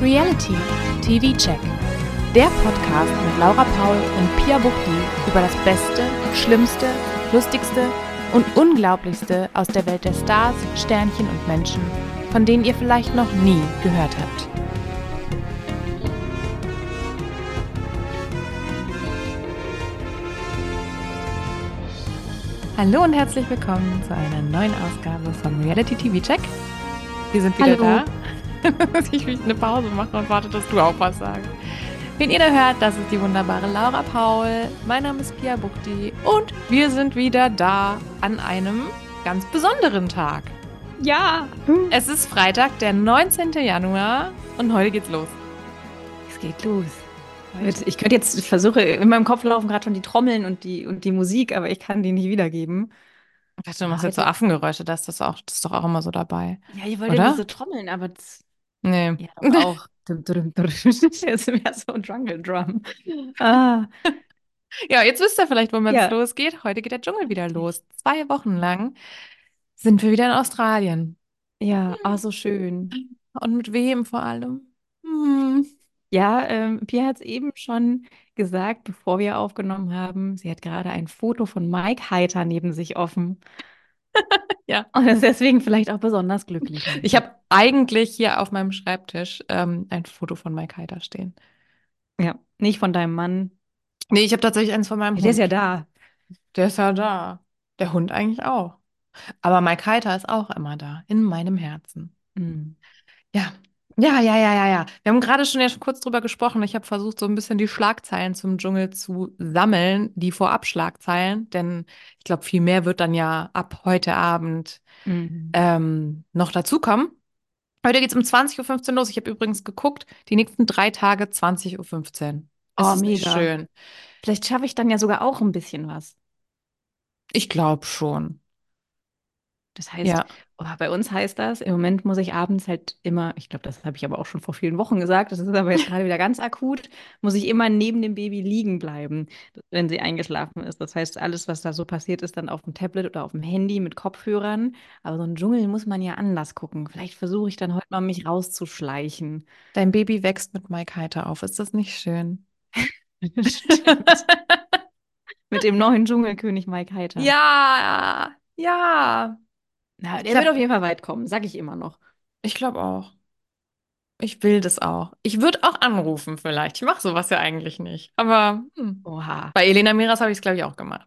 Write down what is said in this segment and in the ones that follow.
Reality TV Check. Der Podcast mit Laura Paul und Pia Buchti über das Beste, Schlimmste, Lustigste und Unglaublichste aus der Welt der Stars, Sternchen und Menschen, von denen ihr vielleicht noch nie gehört habt. Hallo und herzlich willkommen zu einer neuen Ausgabe von Reality TV Check. Wir sind wieder Hallo. da. Dass ich mich eine Pause mache und warte, dass du auch was sagst. Wen ihr da hört, das ist die wunderbare Laura Paul. Mein Name ist Pia Buchti und wir sind wieder da an einem ganz besonderen Tag. Ja. Es ist Freitag, der 19. Januar und heute geht's los. Es geht los. Ich könnte jetzt, ich versuche, in meinem Kopf laufen gerade schon die Trommeln und die, und die Musik, aber ich kann die nicht wiedergeben. Ich dachte, du machst jetzt so Affengeräusche, das ist, auch, das ist doch auch immer so dabei. Ja, ihr wollt Oder? ja diese Trommeln, aber das, Nee. ja, auch. Ist mehr so ein Jungle Drum. Ah, Ja, jetzt wisst ihr vielleicht, womit Ja. es losgeht. Heute geht der Dschungel wieder los. Zwei Wochen lang sind wir wieder in Australien. ja, ah, so schön. Und mit wem vor allem? Hm. Ja, ähm, Pia hat es eben schon gesagt, bevor wir aufgenommen haben. Sie hat gerade ein Foto von Mike Heiter neben sich offen. Ja. Und ist deswegen vielleicht auch besonders glücklich. Ich habe eigentlich hier auf meinem Schreibtisch ähm, ein Foto von Mike Heider stehen. Ja, nicht von deinem Mann. Nee, ich habe tatsächlich eins von meinem Der ist ja Hund. da. Der ist ja da. Der Hund eigentlich auch. Aber Mike Heiter ist auch immer da, in meinem Herzen. Hm. Ja, ja, ja, ja, ja, ja. Wir haben gerade schon ja schon kurz drüber gesprochen. Ich habe versucht, so ein bisschen die Schlagzeilen zum Dschungel zu sammeln, die Vorab-Schlagzeilen, denn ich glaube, viel mehr wird dann ja ab heute Abend Mhm. ähm, noch dazukommen. Heute geht es um 20.15 Uhr los. Ich habe übrigens geguckt, die nächsten drei Tage 20.15 Uhr. Oh, ist mega. schön. Vielleicht schaffe ich dann ja sogar auch ein bisschen was. Ich glaube schon. Das heißt, Ja. Oh, bei uns heißt das, im Moment muss ich abends halt immer, ich glaube, das habe ich aber auch schon vor vielen Wochen gesagt, das ist aber jetzt gerade wieder ganz akut, muss ich immer neben dem Baby liegen bleiben, wenn sie eingeschlafen ist. Das heißt, alles, was da so passiert, ist dann auf dem Tablet oder auf dem Handy mit Kopfhörern. Aber so einen Dschungel muss man ja anders gucken. Vielleicht versuche ich dann heute mal, mich rauszuschleichen. Dein Baby wächst mit Mike Heiter auf. Ist das nicht schön? Mit dem neuen Dschungelkönig Mike Heiter. Ja, ja. Na, Ich der hab- wird auf jeden Fall weit kommen, sag ich immer noch. Ich glaube auch. Ich will das auch. Ich würde auch anrufen vielleicht. Ich mache sowas ja eigentlich nicht. Aber hm. Oha. bei Elena Miras habe ich es, glaube ich, auch gemacht.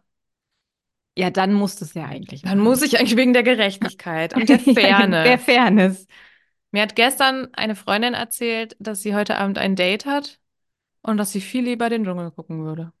Ja, dann muss es ja eigentlich. Dann muss ich eigentlich wegen der Gerechtigkeit und der Fairness. Der Fairness. Mir hat gestern eine Freundin erzählt, dass sie heute Abend ein Date hat und dass sie viel lieber den Dschungel gucken würde.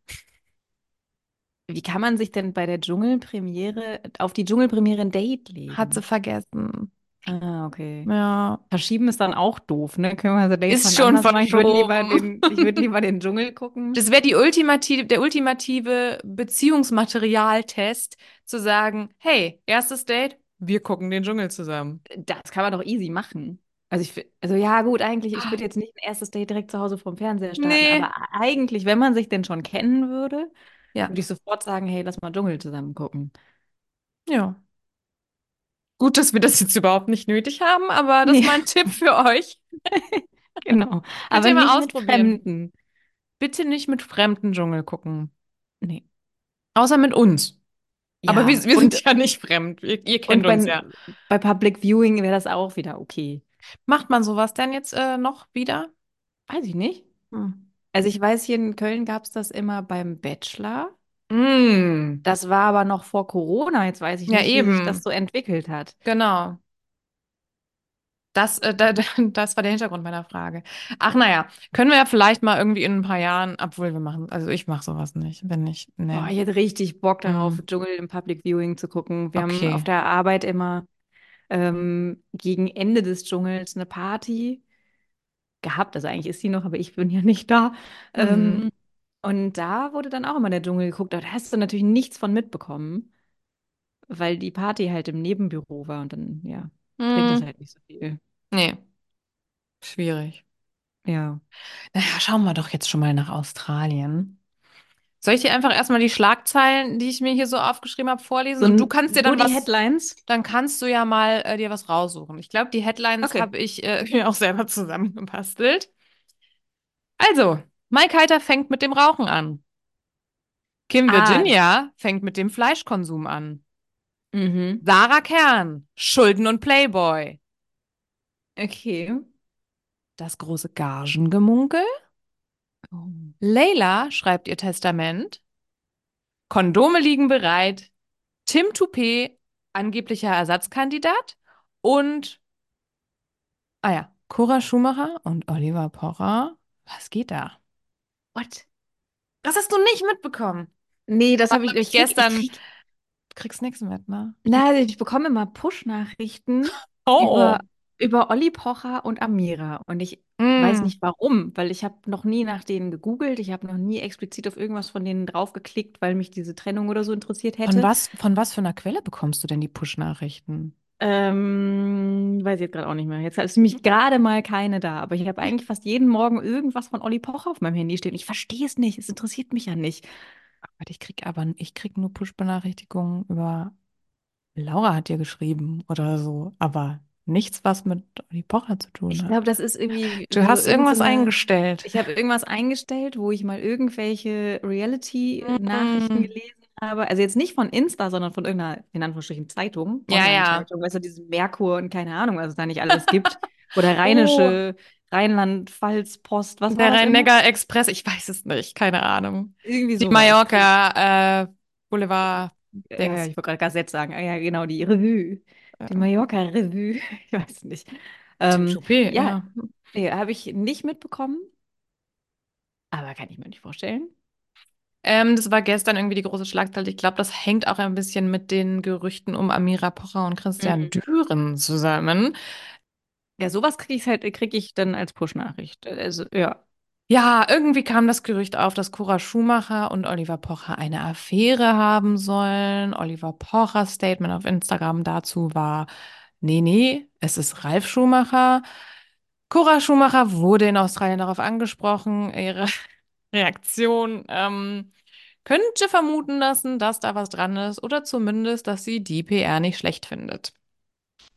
Wie kann man sich denn bei der Dschungelpremiere auf die Dschungelpremiere ein Date legen? Hat sie vergessen. Ah, okay. Ja. Verschieben ist dann auch doof, ne? Können wir also Dates Ist schon machen? Ich würde lieber den, ich würde lieber den Dschungel gucken. Das wäre die ultimative, der ultimative Beziehungsmaterialtest, zu sagen, hey, erstes Date, wir gucken den Dschungel zusammen. Das kann man doch easy machen. Also ich, also ja gut, eigentlich, ich würde jetzt nicht ein erstes Date direkt zu Hause vorm Fernseher starten, Nee. aber eigentlich, wenn man sich denn schon kennen würde, Ja. würde ich sofort sagen, hey, lass mal Dschungel zusammen gucken. Ja. Gut, dass wir das jetzt überhaupt nicht nötig haben, aber das ist Nee. mal ein Tipp für euch. Genau. Aber ihr mal nicht mit. Fremden. Bitte nicht mit fremden Dschungel gucken. Nee. Außer mit uns. aber Ja, wir, wir und- sind ja nicht fremd. Ihr, ihr kennt bei, uns ja. bei Public Viewing wäre das auch wieder okay. Macht man sowas denn jetzt äh, noch wieder? Weiß ich nicht. Hm. Also ich weiß, hier in Köln gab es das immer beim Bachelor. Mm, Das war aber noch vor Corona. Jetzt weiß ich Ja, nicht, wie sich eben. das so entwickelt hat. genau. Das, äh, da, da, das war der Hintergrund meiner Frage. Ach naja, können wir ja vielleicht mal irgendwie in ein paar Jahren, obwohl wir machen, also ich mache sowas nicht, wenn nicht, nee. Boah, ich hätte richtig Bock darauf, Mhm. Dschungel im Public Viewing zu gucken. Wir Okay. haben auf der Arbeit immer ähm, gegen Ende des Dschungels eine Party gehabt. Also eigentlich ist die noch, aber ich bin ja nicht da. Mhm. Ähm, und da wurde dann auch immer der Dschungel geguckt. Aber da hast du natürlich nichts von mitbekommen, weil die Party halt im Nebenbüro war und dann, ja, bringt das Hm, halt nicht so viel. nee, schwierig. Ja. Naja, schauen wir doch jetzt schon mal nach Australien. Soll ich dir einfach erstmal die Schlagzeilen, die ich mir hier so aufgeschrieben habe, vorlesen? So, Und du kannst dir dann die was, Headlines. dann kannst du ja mal äh, dir was raussuchen. Ich glaube, die Headlines Okay. habe ich äh, mir auch selber zusammengebastelt. Also, Mike Heiter fängt mit dem Rauchen an. Kim Ah. Virginia fängt mit dem Fleischkonsum an. Mhm. Sarah Kern, Schulden und Playboy. Okay. Das große Gagengemunkel. Oh. Leila schreibt ihr Testament. Kondome liegen bereit. Tim Toupet, angeblicher Ersatzkandidat. Und, ah ja, Cora Schumacher und Oliver Pocher. Was geht da? What? Das hast du nicht mitbekommen. Nee, das habe ich, krieg- gestern- Ich krieg, Du kriegst nichts mit, ne? na, ich bekomme immer Push-Nachrichten Oh, über, über Olli Pocher und Amira. Und ich weiß Mm. nicht warum, weil ich habe noch nie nach denen gegoogelt. Ich habe noch nie explizit auf irgendwas von denen draufgeklickt, weil mich diese Trennung oder so interessiert hätte. Von was, von was für einer Quelle bekommst du denn die Push-Nachrichten? Ähm, weiß ich jetzt gerade auch nicht mehr. Jetzt ist nämlich gerade mal keine da. Aber ich habe eigentlich fast jeden Morgen irgendwas von Olli Pocher auf meinem Handy stehen. Ich verstehe es nicht. Es interessiert mich ja nicht. Warte, ich krieg aber, ich krieg nur Push-Benachrichtigungen über Laura hat dir geschrieben oder so, aber nichts, was mit Olli Pocher zu tun Ich hat. glaube, das ist irgendwie. Du so hast irgendwas irgendeine- eingestellt. Ich habe irgendwas eingestellt, wo ich mal irgendwelche Reality-Nachrichten Mm. gelesen habe. Also jetzt nicht von Insta, sondern von irgendeiner, in Anführungsstrichen, Zeitung. Ja, ja. Online-Zeitung. Weißt du, diesen Merkur und keine Ahnung, was es da nicht alles gibt. Oder rheinische, Rheinland-Pfalz-Post, was Oh. Der? Rhein-Neckar-Express, ich weiß es nicht, keine Ahnung. Irgendwie Die so. Mallorca, äh, Boulevard. Dings. ich wollte gerade Gazette sagen. Ah, ja, genau, die Revue. Die Mallorca-Revue. Ich weiß nicht. Ähm, Toupet, ja. ja. nee, habe ich nicht mitbekommen. Aber kann ich mir nicht vorstellen. Ähm, das war gestern irgendwie die große Schlagzeile. Ich glaube, das hängt auch ein bisschen mit den Gerüchten um Amira Pocher und Christian Mhm. Düren zusammen. Ja, sowas kriege ich halt, kriege ich dann als Push-Nachricht. Also, ja. Ja, irgendwie kam das Gerücht auf, dass Cora Schumacher und Oliver Pocher eine Affäre haben sollen. Oliver Pochers Statement auf Instagram dazu war, nee, nee, es ist Ralf Schumacher. Cora Schumacher wurde in Australien darauf angesprochen. Ihre Reaktion ähm, könnte vermuten lassen, dass da was dran ist oder zumindest, dass sie die PR nicht schlecht findet.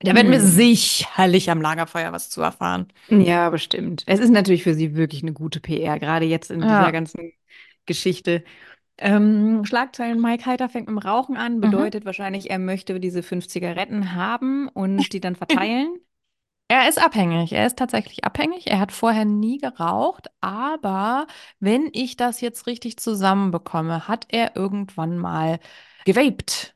Da werden wir Hm. sicherlich am Lagerfeuer was zu erfahren. Ja, bestimmt. Es ist natürlich für sie wirklich eine gute PR, gerade jetzt in Ja. dieser ganzen Geschichte. Ähm, Schlagzeilen, Mike Heiter fängt mit dem Rauchen Mhm. an, bedeutet wahrscheinlich, er möchte diese fünf Zigaretten haben und die dann verteilen. Er ist abhängig. Er ist tatsächlich abhängig. Er hat vorher nie geraucht, aber wenn ich das jetzt richtig zusammenbekomme, hat er irgendwann mal gewaped,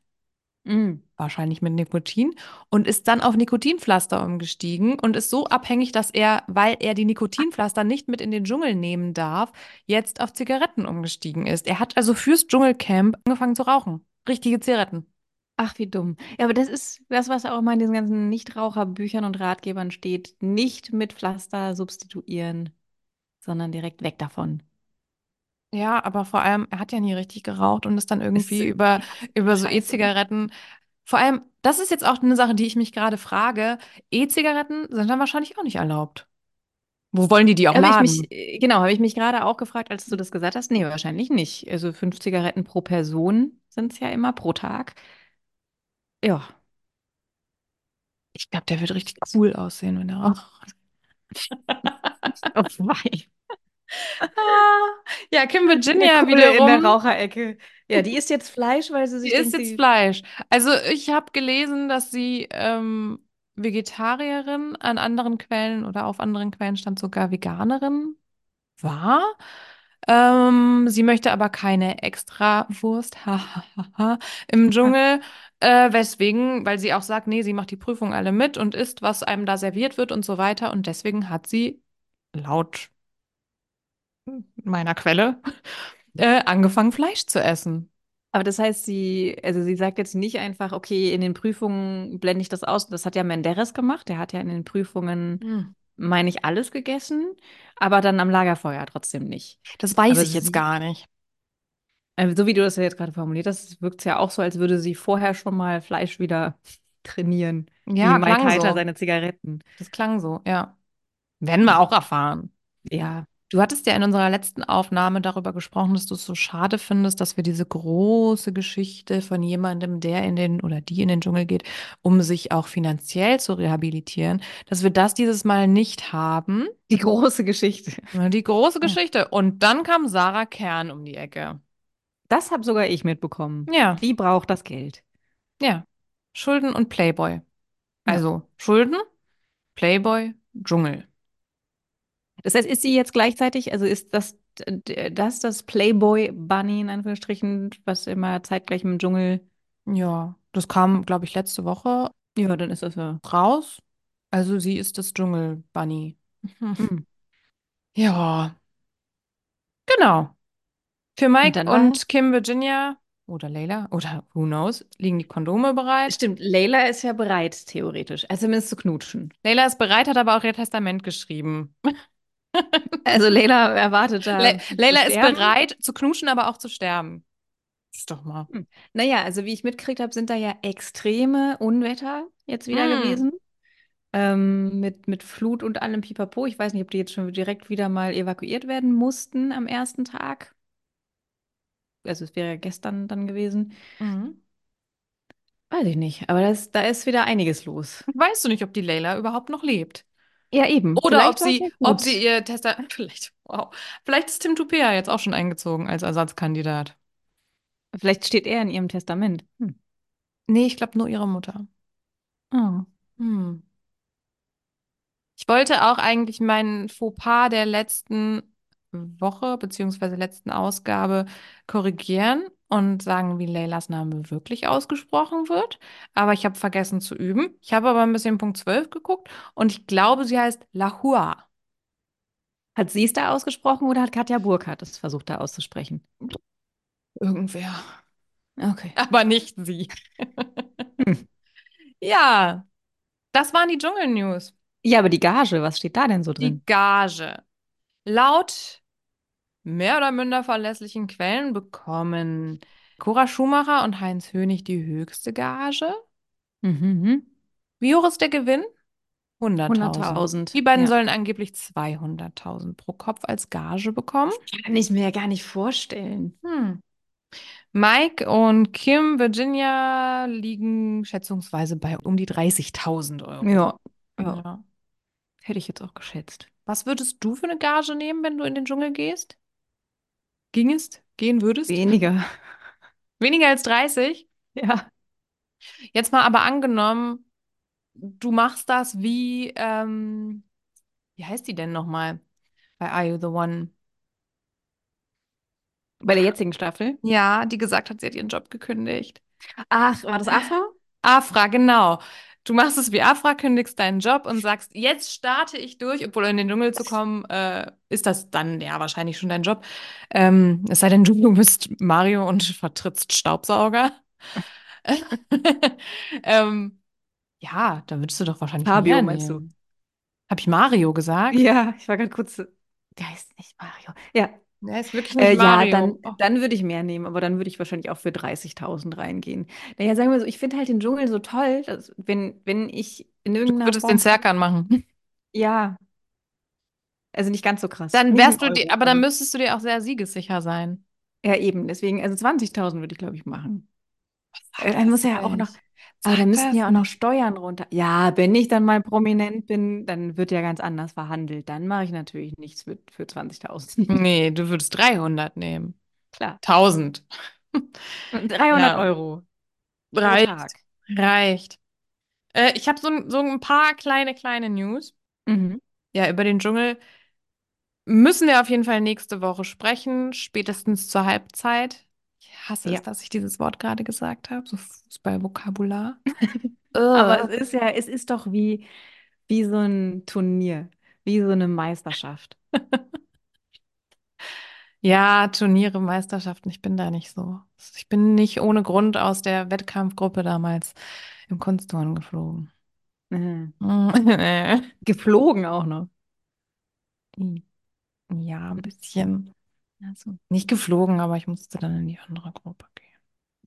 Mm. wahrscheinlich mit Nikotin, und ist dann auf Nikotinpflaster umgestiegen und ist so abhängig, dass er, weil er die Nikotinpflaster nicht mit in den Dschungel nehmen darf, jetzt auf Zigaretten umgestiegen ist. Er hat also fürs Dschungelcamp angefangen zu rauchen. Richtige Zigaretten. Ach, wie dumm. Ja, aber das ist das, was auch immer in diesen ganzen Nichtraucherbüchern und Ratgebern steht. Nicht mit Pflaster substituieren, sondern direkt weg davon. Ja, aber vor allem, er hat ja nie richtig geraucht und ist dann irgendwie Ist über, über so scheiße. E-Zigaretten. Vor allem, das ist jetzt auch eine Sache, die ich mich gerade frage. E-Zigaretten sind dann wahrscheinlich auch nicht erlaubt. Wo wollen die die auch Habe ich laden? mich, äh, genau, habe ich mich gerade auch gefragt, als du das gesagt hast. Nee, wahrscheinlich nicht. Also fünf Zigaretten pro Person sind es ja immer pro Tag. Ja. Ich glaube, der wird richtig cool aussehen, wenn er raucht. Oh, wei. Ja, Kim Virginia Der Coole in der. Raucherecke. Ja, die isst jetzt Fleisch, weil sie sich Sie isst jetzt Fleisch. Also ich habe gelesen, dass sie ähm, Vegetarierin an anderen Quellen oder auf anderen Quellen stand sogar Veganerin war. Ähm, sie möchte aber keine Extrawurst hahaha, im Dschungel, äh, weswegen, weil sie auch sagt, nee, sie macht die Prüfung alle mit und isst, was einem da serviert wird und so weiter. Und deswegen hat sie laut meiner Quelle äh, angefangen, Fleisch zu essen. Aber das heißt, sie, also sie sagt jetzt nicht einfach, okay, in den Prüfungen blende ich das aus. Das hat ja Menderes gemacht. Der hat ja in den Prüfungen, meine ich, alles gegessen, aber dann am Lagerfeuer trotzdem nicht. Das weiß Aber ich jetzt gar nicht. Also, so wie du das ja jetzt gerade formuliert hast, wirkt es ja auch so, als würde sie vorher schon mal Fleisch wieder trainieren. Ja, wie Mike Heiter so. seine Zigaretten. Das klang so, ja. Werden wir auch erfahren. Ja, Du hattest ja in unserer letzten Aufnahme darüber gesprochen, dass du es so schade findest, dass wir diese große Geschichte von jemandem, der in den oder die in den Dschungel geht, um sich auch finanziell zu rehabilitieren, dass wir das dieses Mal nicht haben. Die große Geschichte. Die große Ja. Geschichte. Und dann kam Sarah Kern um die Ecke. Das habe sogar ich mitbekommen. Ja, Die braucht das Geld. ja. Schulden und Playboy. Ja. Also Schulden, Playboy, Dschungel. Das heißt, ist sie jetzt gleichzeitig, also ist das das, das Playboy Bunny in Anführungsstrichen, was immer zeitgleich im Dschungel. Ja, das kam, glaube ich, letzte Woche Ja, dann ist das ja. raus. Also sie ist das Dschungel-Bunny. Hm. Ja, genau. Für Und Mike war. und Kim Virginia oder Layla oder who knows, liegen die Kondome bereit. Stimmt, Layla ist ja bereit, theoretisch. Also zumindest zu knutschen. Layla ist bereit, hat aber auch ihr Testament geschrieben. Also Layla erwartet da Le Layla ist bereit zu knuschen, aber auch zu sterben. Ist doch mal. Hm. Naja, also wie ich mitgekriegt habe, sind da ja extreme Unwetter jetzt wieder Mm. gewesen. Ähm, mit, mit Flut und allem Pipapo. Ich weiß nicht, ob die jetzt schon direkt wieder mal evakuiert werden mussten am ersten Tag. Also es wäre ja gestern dann gewesen. Mhm. Weiß ich nicht, aber das, da ist wieder einiges los. Weißt du nicht, ob die Layla überhaupt noch lebt? Ja, eben. Oder Vielleicht ob sie, ob sie ihr Testament. Vielleicht, wow. Vielleicht ist Tim Tupea jetzt auch schon eingezogen als Ersatzkandidat. Vielleicht steht er in ihrem Testament. Hm. Nee, ich glaube nur ihre Mutter. Oh. Hm. Ich wollte auch eigentlich meinen Fauxpas der letzten Woche beziehungsweise letzten Ausgabe korrigieren und sagen, wie Leylas Name wirklich ausgesprochen wird. Aber ich habe vergessen zu üben. Ich habe aber ein bisschen Punkt 12 geguckt und ich glaube, sie heißt Lahua. Hat sie es da ausgesprochen oder hat Katja Burkhardt es versucht da auszusprechen? Irgendwer. Okay. Aber nicht sie. Hm. Ja, das waren die Dschungel-News. Ja, aber die Gage, was steht da denn so Die drin? Gage. Laut mehr oder minder verlässlichen Quellen bekommen Cora Schumacher und Heinz Hönig die höchste Gage. Mhm. Wie hoch ist der Gewinn? 100.000. 100.000. Die beiden Ja. sollen angeblich 200.000 pro Kopf als Gage bekommen. Kann ich mir ja gar nicht vorstellen. Hm. Mike und Kim Virginia liegen schätzungsweise bei um die 30.000 Euro. Ja, ja. Ja. Hätte ich jetzt auch geschätzt. Was würdest du für eine Gage nehmen, wenn du in den Dschungel gehst? Gingest? Gehen würdest? Weniger. Weniger als 30? Ja. Jetzt mal aber angenommen, du machst das wie, ähm, wie heißt die denn nochmal bei Are You the One? Bei der jetzigen Staffel? Ja, die gesagt hat, sie hat ihren Job gekündigt. Ach, war das Afra? Afra, genau. Du machst es wie Afra, kündigst deinen Job und sagst, jetzt starte ich durch, obwohl in den Dschungel zu kommen, äh, ist das dann ja wahrscheinlich schon dein Job. Ähm, es sei denn, du, bist Mario und vertrittst Staubsauger. ähm, ja, da würdest du doch wahrscheinlich Fabio, meinst du? nehmen. Hab ich Mario gesagt? Ja, ich war gerade kurz. Der heißt nicht Mario. Ja, Der ist wirklich nicht äh, ja, Mario. dann, Oh. dann würde ich mehr nehmen, aber dann würde ich wahrscheinlich auch für 30.000 reingehen. Naja, sagen wir so, ich finde halt den Dschungel so toll, dass, wenn, wenn ich in Du irgendeiner würdest Form. den Serkan machen. Ja, also nicht ganz so krass. Dann wärst du dir, aber dann müsstest du dir auch sehr siegessicher sein. Ja, eben, deswegen, also 20.000 würde ich, glaube ich, machen. Äh, Dann muss ja auch noch. Aber da Sag müssten ja auch noch. Steuern runter. Ja, wenn ich dann mal prominent bin, dann wird ja ganz anders verhandelt. Dann mache ich natürlich nichts für, für 20.000. Nee, du würdest 300 nehmen. Klar. 1000. 300 Ja. Euro Reicht. Reicht. Äh, ich habe so, ein- so ein paar kleine, kleine News. Mhm. Ja, über den Dschungel müssen wir auf jeden Fall nächste Woche sprechen, spätestens zur Halbzeit. Ich hasse Ja. es, dass ich dieses Wort gerade gesagt habe, so Fußballvokabular. Aber es ist ja, es ist doch wie, wie so ein Turnier, wie so eine Meisterschaft. Ja, Turniere, Meisterschaften, ich bin da nicht so. Ich bin nicht ohne Grund aus der Wettkampfgruppe damals im Kunstturnen geflogen. Mhm. Geflogen auch noch. Ja, ein bisschen. Also. Nicht geflogen, aber ich musste dann in die andere Gruppe gehen.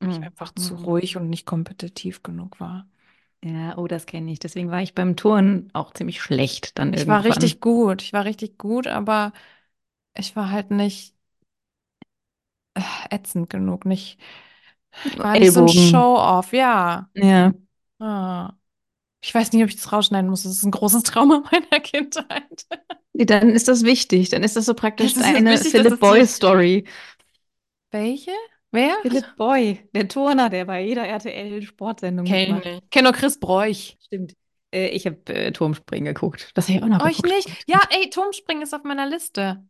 Weil ich einfach zu Mhm. ruhig und nicht kompetitiv genug war. Ja, oh, das kenne ich. Deswegen war ich beim Turnen auch ziemlich schlecht dann Ich war irgendwann. richtig gut. Ich war richtig gut, aber ich war halt nicht äh, ätzend genug, nicht, ich war nicht so ein. Show-off, ja. Ja. Ah. Ich weiß nicht, ob ich das rausschneiden muss. Das ist ein großes Trauma meiner Kindheit. Nee, Dann ist das wichtig. Dann ist das so praktisch jetzt eine wichtig, Philip. Boy-Story. Welche? Wer? Philipp Boy, der Turner, der bei jeder RTL-Sportsendung Kenn ich mitmacht. nicht. Kenn nur Chris Bräuch. Stimmt. Äh, ich habe äh, Turmspringen geguckt. Das habe ich auch noch Euch geguckt. nicht? Ja, ey, Turmspringen ist auf meiner Liste.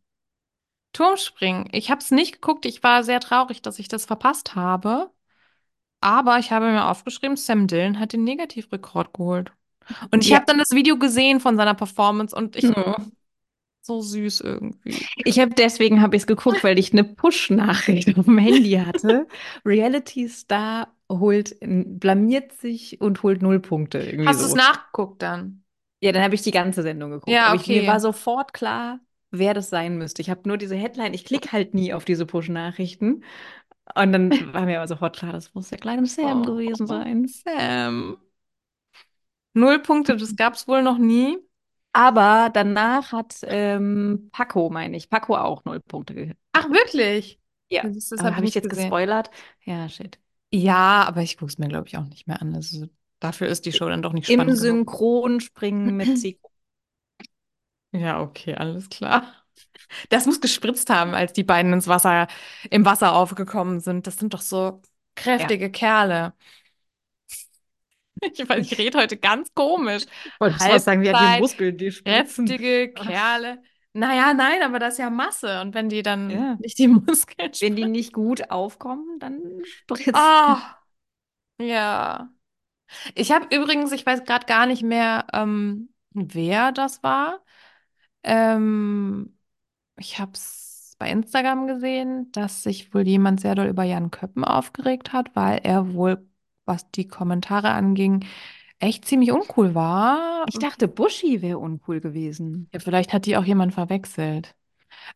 Turmspringen. Ich habe es nicht geguckt. Ich war sehr traurig, dass ich das verpasst habe. Aber ich habe mir aufgeschrieben, Sam Dillon hat den Negativrekord geholt. Und ich habe Ja. dann das Video gesehen von seiner Performance und ich Ja. so süß irgendwie. Ich habe deswegen habe ich es geguckt, weil ich eine Push-Nachricht auf dem Handy hatte. Reality Star holt, blamiert sich und holt null Punkte. Irgendwie Hast du es so. nachgeguckt dann? Ja, dann habe ich die ganze Sendung geguckt. Ja, Aber ich, mir war okay. sofort klar, wer das sein müsste. Ich habe nur diese Headline, ich klicke halt nie auf diese Push-Nachrichten. Und dann war mir aber sofort klar, das muss der kleine Sam Oh, gewesen sein. Sam. Null Punkte, das gab's wohl noch nie. Aber danach hat ähm, Paco, meine ich, Paco auch null Punkte ge- Ach, gekriegt. wirklich? Ja. Das, das habe ich habe ich nicht jetzt gesehen. gespoilert? Ja, shit. Ja, aber ich gucke es mir, glaube ich, auch nicht mehr an. Also, dafür ist die Show dann doch nicht Im spannend genug. Synchronspringen mit Zico. Ja, okay, alles klar. Das muss gespritzt haben, als die beiden ins Wasser, im Wasser aufgekommen sind. Das sind doch so Ja. kräftige Kerle. Ich weiß, ich rede heute ganz komisch. Wollte ich was sagen, haben die Muskeln, die spritzen. kräftige? Kerle. Naja, nein, aber das ist ja Masse. Und wenn die dann Ja. nicht die Muskeln Wenn die spritzen. nicht gut aufkommen, dann spritzt. Ah, ja. Ich habe übrigens, ich weiß gerade gar nicht mehr, ähm, wer das war. Ähm, ich habe es bei Instagram gesehen, dass sich wohl jemand sehr doll über Jan Köppen aufgeregt hat, weil er wohl, was die Kommentare anging, echt ziemlich uncool war. Ich dachte, Buschi wäre uncool gewesen. Ja, vielleicht hat die auch jemand verwechselt.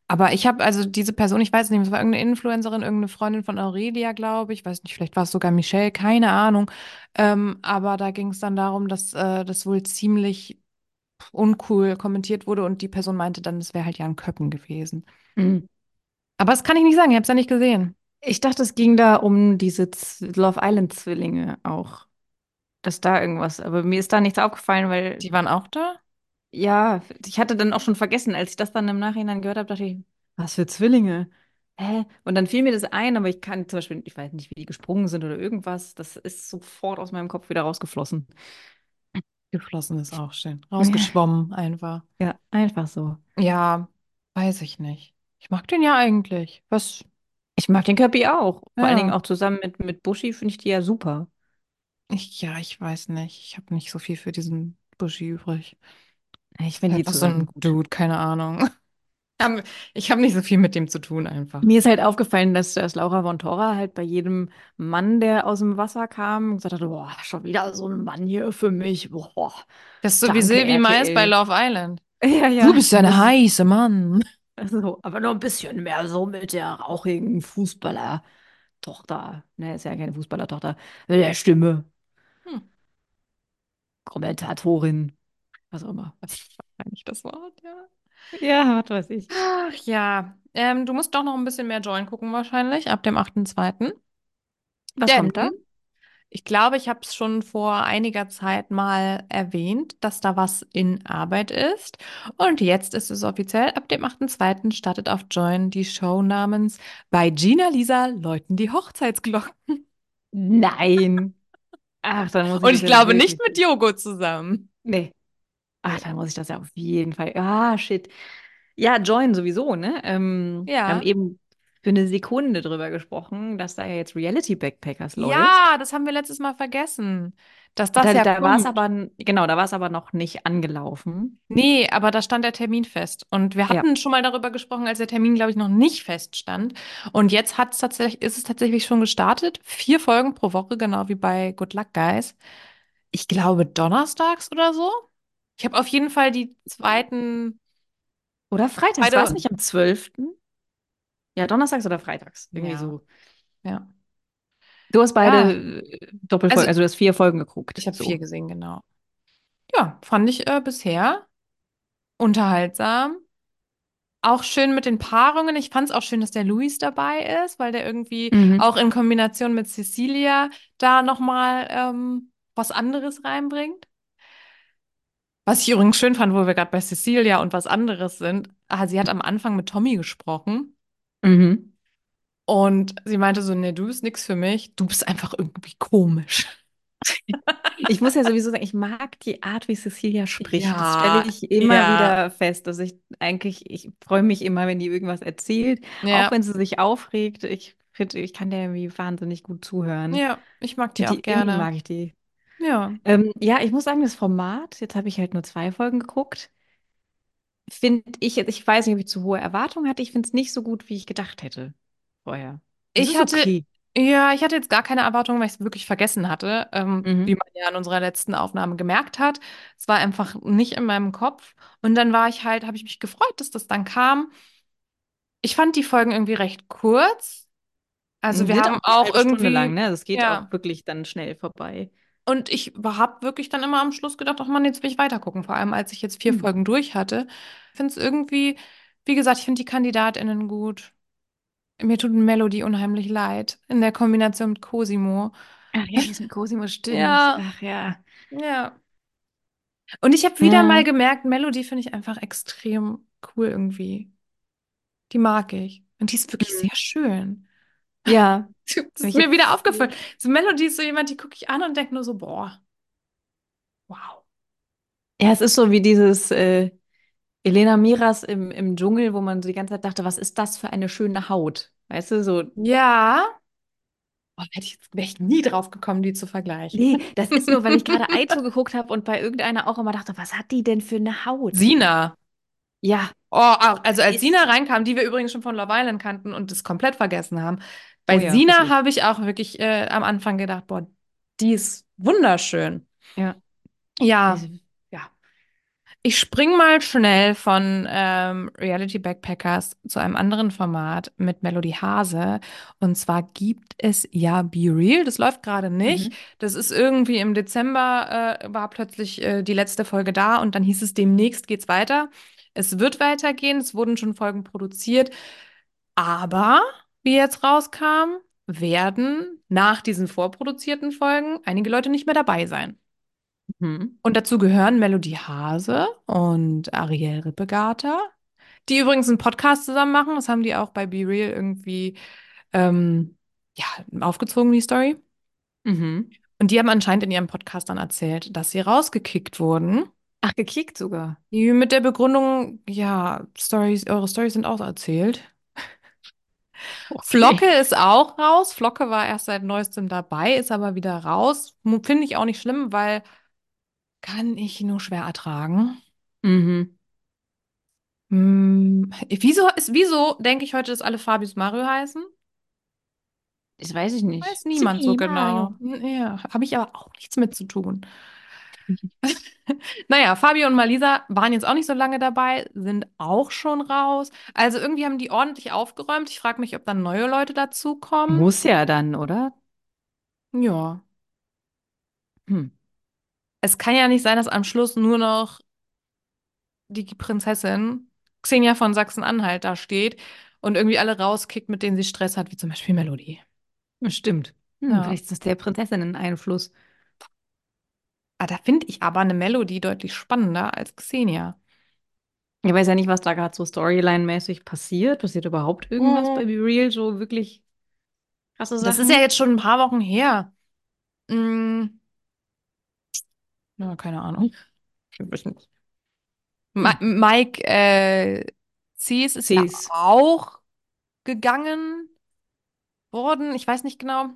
Aber ich habe also diese Person, ich weiß nicht, es war irgendeine Influencerin, irgendeine Freundin von Aurelia, glaube ich, weiß nicht, vielleicht war es sogar Michelle, keine Ahnung. Ähm, aber da ging es dann darum, dass äh, das wohl ziemlich uncool kommentiert wurde und die Person meinte dann, es wäre halt Jan Köppen gewesen. Mhm. Aber das kann ich nicht sagen, ich habe es ja nicht gesehen. Ich dachte, es ging da um diese Z Love Island-Zwillinge auch. Dass da irgendwas, aber mir ist da nichts aufgefallen, weil, Die waren auch da? ja, ich hatte dann auch schon vergessen, als ich das dann im Nachhinein gehört habe, dachte ich, was für Zwillinge? Hä? Und dann fiel mir das ein, aber ich kann zum Beispiel, ich weiß nicht, wie die gesprungen sind oder irgendwas. Das ist sofort aus meinem Kopf wieder rausgeflossen. Geflossen ist auch schön. Rausgeschwommen einfach. Ja, einfach so. Ja, weiß ich nicht. Ich mag den ja eigentlich. Was? Ich mag den Köppi auch. Vor allen Dingen Ja. auch zusammen mit, mit Buschi finde ich die ja super. Ich, ja, ich weiß nicht. Ich habe nicht so viel für diesen Buschi übrig. Ich finde die Einfach so zusammen ein gut. Dude, keine Ahnung. Ich habe nicht so viel mit dem zu tun einfach. Mir ist halt aufgefallen, dass, dass Laura von Torra halt bei jedem Mann, der aus dem Wasser kam, gesagt hat, boah, schon wieder so ein Mann hier für mich. Boah, Das ist so wie Silvi Mais bei. Love Island. Ja, Du ja. bist ja ein heißer Mann. So, aber noch ein bisschen mehr so mit der rauchigen Fußballertochter. Ne, ist ja keine Fußballertochter. Mit der Stimme. Hm. Kommentatorin. Was auch immer. Das ist wahrscheinlich das Wort, ja. Ja, was weiß ich. Ach ja. Ähm, du musst doch noch ein bisschen mehr Join gucken wahrscheinlich, ab dem 8.2. Was Denn kommt da? ich glaube, ich habe es schon vor einiger Zeit mal erwähnt, dass da was in Arbeit ist. Und jetzt ist es offiziell. Ab dem 8.2. startet auf Join die Show namens Bei Gina Lisa läuten die Hochzeitsglocken. Nein. Ach, dann muss ich Und ich glaube nicht mit Jogo zusammen. Nee. Ach, dann muss ich das ja auf jeden Fall. Ah, shit. Ja, Join sowieso, ne? Ähm, wir haben Ja. eben für eine Sekunde drüber gesprochen, dass da ja jetzt Reality Backpackers läuft. Ja, das haben wir letztes Mal vergessen, dass das Da, ja da war es aber, genau, da war es aber noch nicht angelaufen. Nee, aber da stand der Termin fest. Und wir Ja. hatten schon mal darüber gesprochen, als der Termin, glaube ich, noch nicht feststand. Und jetzt hat's tatsächlich, ist es tatsächlich schon gestartet. Vier Folgen pro Woche, genau wie bei Good Luck Guys. Ich glaube donnerstags oder so. Ich habe auf jeden Fall die zweiten, Oder freitags, war es nicht am 12.? Ja, donnerstags oder freitags. Irgendwie Ja. so. ja. Du hast beide äh, Doppelfolgen, Also, also du hast vier Folgen geguckt. Ich habe so. vier gesehen, genau. Ja, fand ich äh, bisher unterhaltsam. Auch schön mit den Paarungen. Ich fand es auch schön, dass der Luis dabei ist, weil der irgendwie Mhm. auch in Kombination mit Cecilia da nochmal ähm, was anderes reinbringt. Was ich übrigens schön fand, wo wir gerade bei Cecilia und was anderes sind. Ah, sie hat am Anfang mit Tommy gesprochen Mhm. und sie meinte so, nee, du bist nix für mich. Du bist einfach irgendwie komisch. Ich muss ja sowieso sagen, ich mag die Art, wie Cecilia spricht. Das stelle Ja, ich immer ja, wieder fest, dass ich eigentlich, ich freue mich immer, wenn die irgendwas erzählt, auch ja, wenn sie sich aufregt. Ich finde, ich kann der irgendwie wahnsinnig gut zuhören. ja. Ich mag die auch die, irgendwie gerne. mag ich die. Ja. Ähm, ja, ich muss sagen, das Format, jetzt habe ich halt nur zwei Folgen geguckt, finde ich jetzt, ich weiß nicht, ob ich zu hohe Erwartungen hatte, ich finde es nicht so gut, wie ich gedacht hätte vorher. Es Ich ist hatte, okay. ja, ich hatte jetzt gar keine Erwartungen, weil ich es wirklich vergessen hatte, ähm, wie Mhm. man ja in unserer letzten Aufnahme gemerkt hat. Es war einfach nicht in meinem Kopf. Und dann war ich halt, habe ich mich gefreut, dass das dann kam. Ich fand die Folgen irgendwie recht kurz. Also wir haben auch eine auch halbe Stunde lang, irgendwie, ne? Das geht ja. auch wirklich dann schnell vorbei. Und ich habe wirklich dann immer am Schluss gedacht, ach Mann, jetzt will ich weitergucken. Vor allem, als ich jetzt vier Hm. Folgen durch hatte. Ich finde es irgendwie, wie gesagt, ich finde die KandidatInnen gut. Mir tut Melody unheimlich leid. In der Kombination mit Cosimo. Ach ja, ist mit Cosimo, stimmt. Ja, Ach ja. ja. Und ich habe wieder mal Ja. gemerkt, Melody finde ich einfach extrem cool irgendwie. Die mag ich. Und die ist wirklich Mhm. sehr schön. Ja, Das ist mir wieder aufgefallen. So Melody ist so jemand, die gucke ich an und denke nur so, boah, wow. Ja, es ist so wie dieses äh, Elena Miras im, im Dschungel, wo man so die ganze Zeit dachte, was ist das für eine schöne Haut? Weißt du, so. Ja, boah, hätte ich jetzt wäre ich nie drauf gekommen, die zu vergleichen. Nee, das ist nur, weil ich gerade Aito geguckt habe und bei irgendeiner auch immer dachte, was hat die denn für eine Haut? Sina. Ja, Oh, auch- also als Sina reinkam, die wir übrigens schon von Love Island kannten und das komplett vergessen haben. Oh Bei ja, Sina habe ich auch wirklich äh, am Anfang gedacht, boah, die ist wunderschön. Ja. Ja. Also, ja. Ich spring mal schnell von ähm, Reality Backpackers zu einem anderen Format mit Melody Hase. Und zwar gibt es ja Be Real. Das läuft gerade nicht. Mhm. Das ist irgendwie im Dezember äh, war plötzlich äh, die letzte Folge da und dann hieß es, demnächst geht's weiter. Es wird weitergehen. Es wurden schon Folgen produziert. Aber, wie jetzt rauskam, werden nach diesen vorproduzierten Folgen einige Leute nicht mehr dabei sein. Mhm. Und dazu gehören Melody Hase und Ariel Rippegata, die übrigens einen Podcast zusammen machen. Das haben die auch bei Be Real irgendwie ähm, ja, aufgezogen, die Story. Mhm. Und die haben anscheinend in ihrem Podcast dann erzählt, dass sie rausgekickt wurden. Ach, gekickt sogar. Die mit der Begründung, ja, Stories, eure Storys sind auserzählt. Flocke Okay. ist auch raus. Flocke war erst seit neuestem dabei, ist aber wieder raus. Mu- Finde ich auch nicht schlimm, weil kann ich nur schwer ertragen. Mhm. Hm, wieso ist, wieso denke ich heute, dass alle Fabius Mario heißen? Das weiß ich nicht. Weiß niemand so genau. Hm, Ja, habe ich aber auch nichts mit zu tun. Naja, Fabio und Malisa waren jetzt auch nicht so lange dabei, sind auch schon raus. Also irgendwie haben die ordentlich aufgeräumt. Ich frage mich, ob dann neue Leute dazukommen. Muss ja dann, oder? Ja. Hm. Es kann ja nicht sein, dass am Schluss nur noch die Prinzessin Xenia von Sachsen-Anhalt da steht und irgendwie alle rauskickt, mit denen sie Stress hat, wie zum Beispiel Melody. Stimmt. Hm, Ja. vielleicht ist das der Prinzessinnen-Einfluss. Ah, da finde ich aber eine Melodie deutlich spannender als Xenia. Ich weiß ja nicht, was da gerade so Storyline-mäßig passiert. Passiert überhaupt irgendwas bei Mm, Be Real? So wirklich krasse Das ist ja Sachen? jetzt schon ein paar Wochen her. Mm, ja, keine Ahnung. Ich weiß nicht. Ma Hm. Mike äh, Cees ist ja Cs. auch gegangen worden. Ich weiß nicht genau.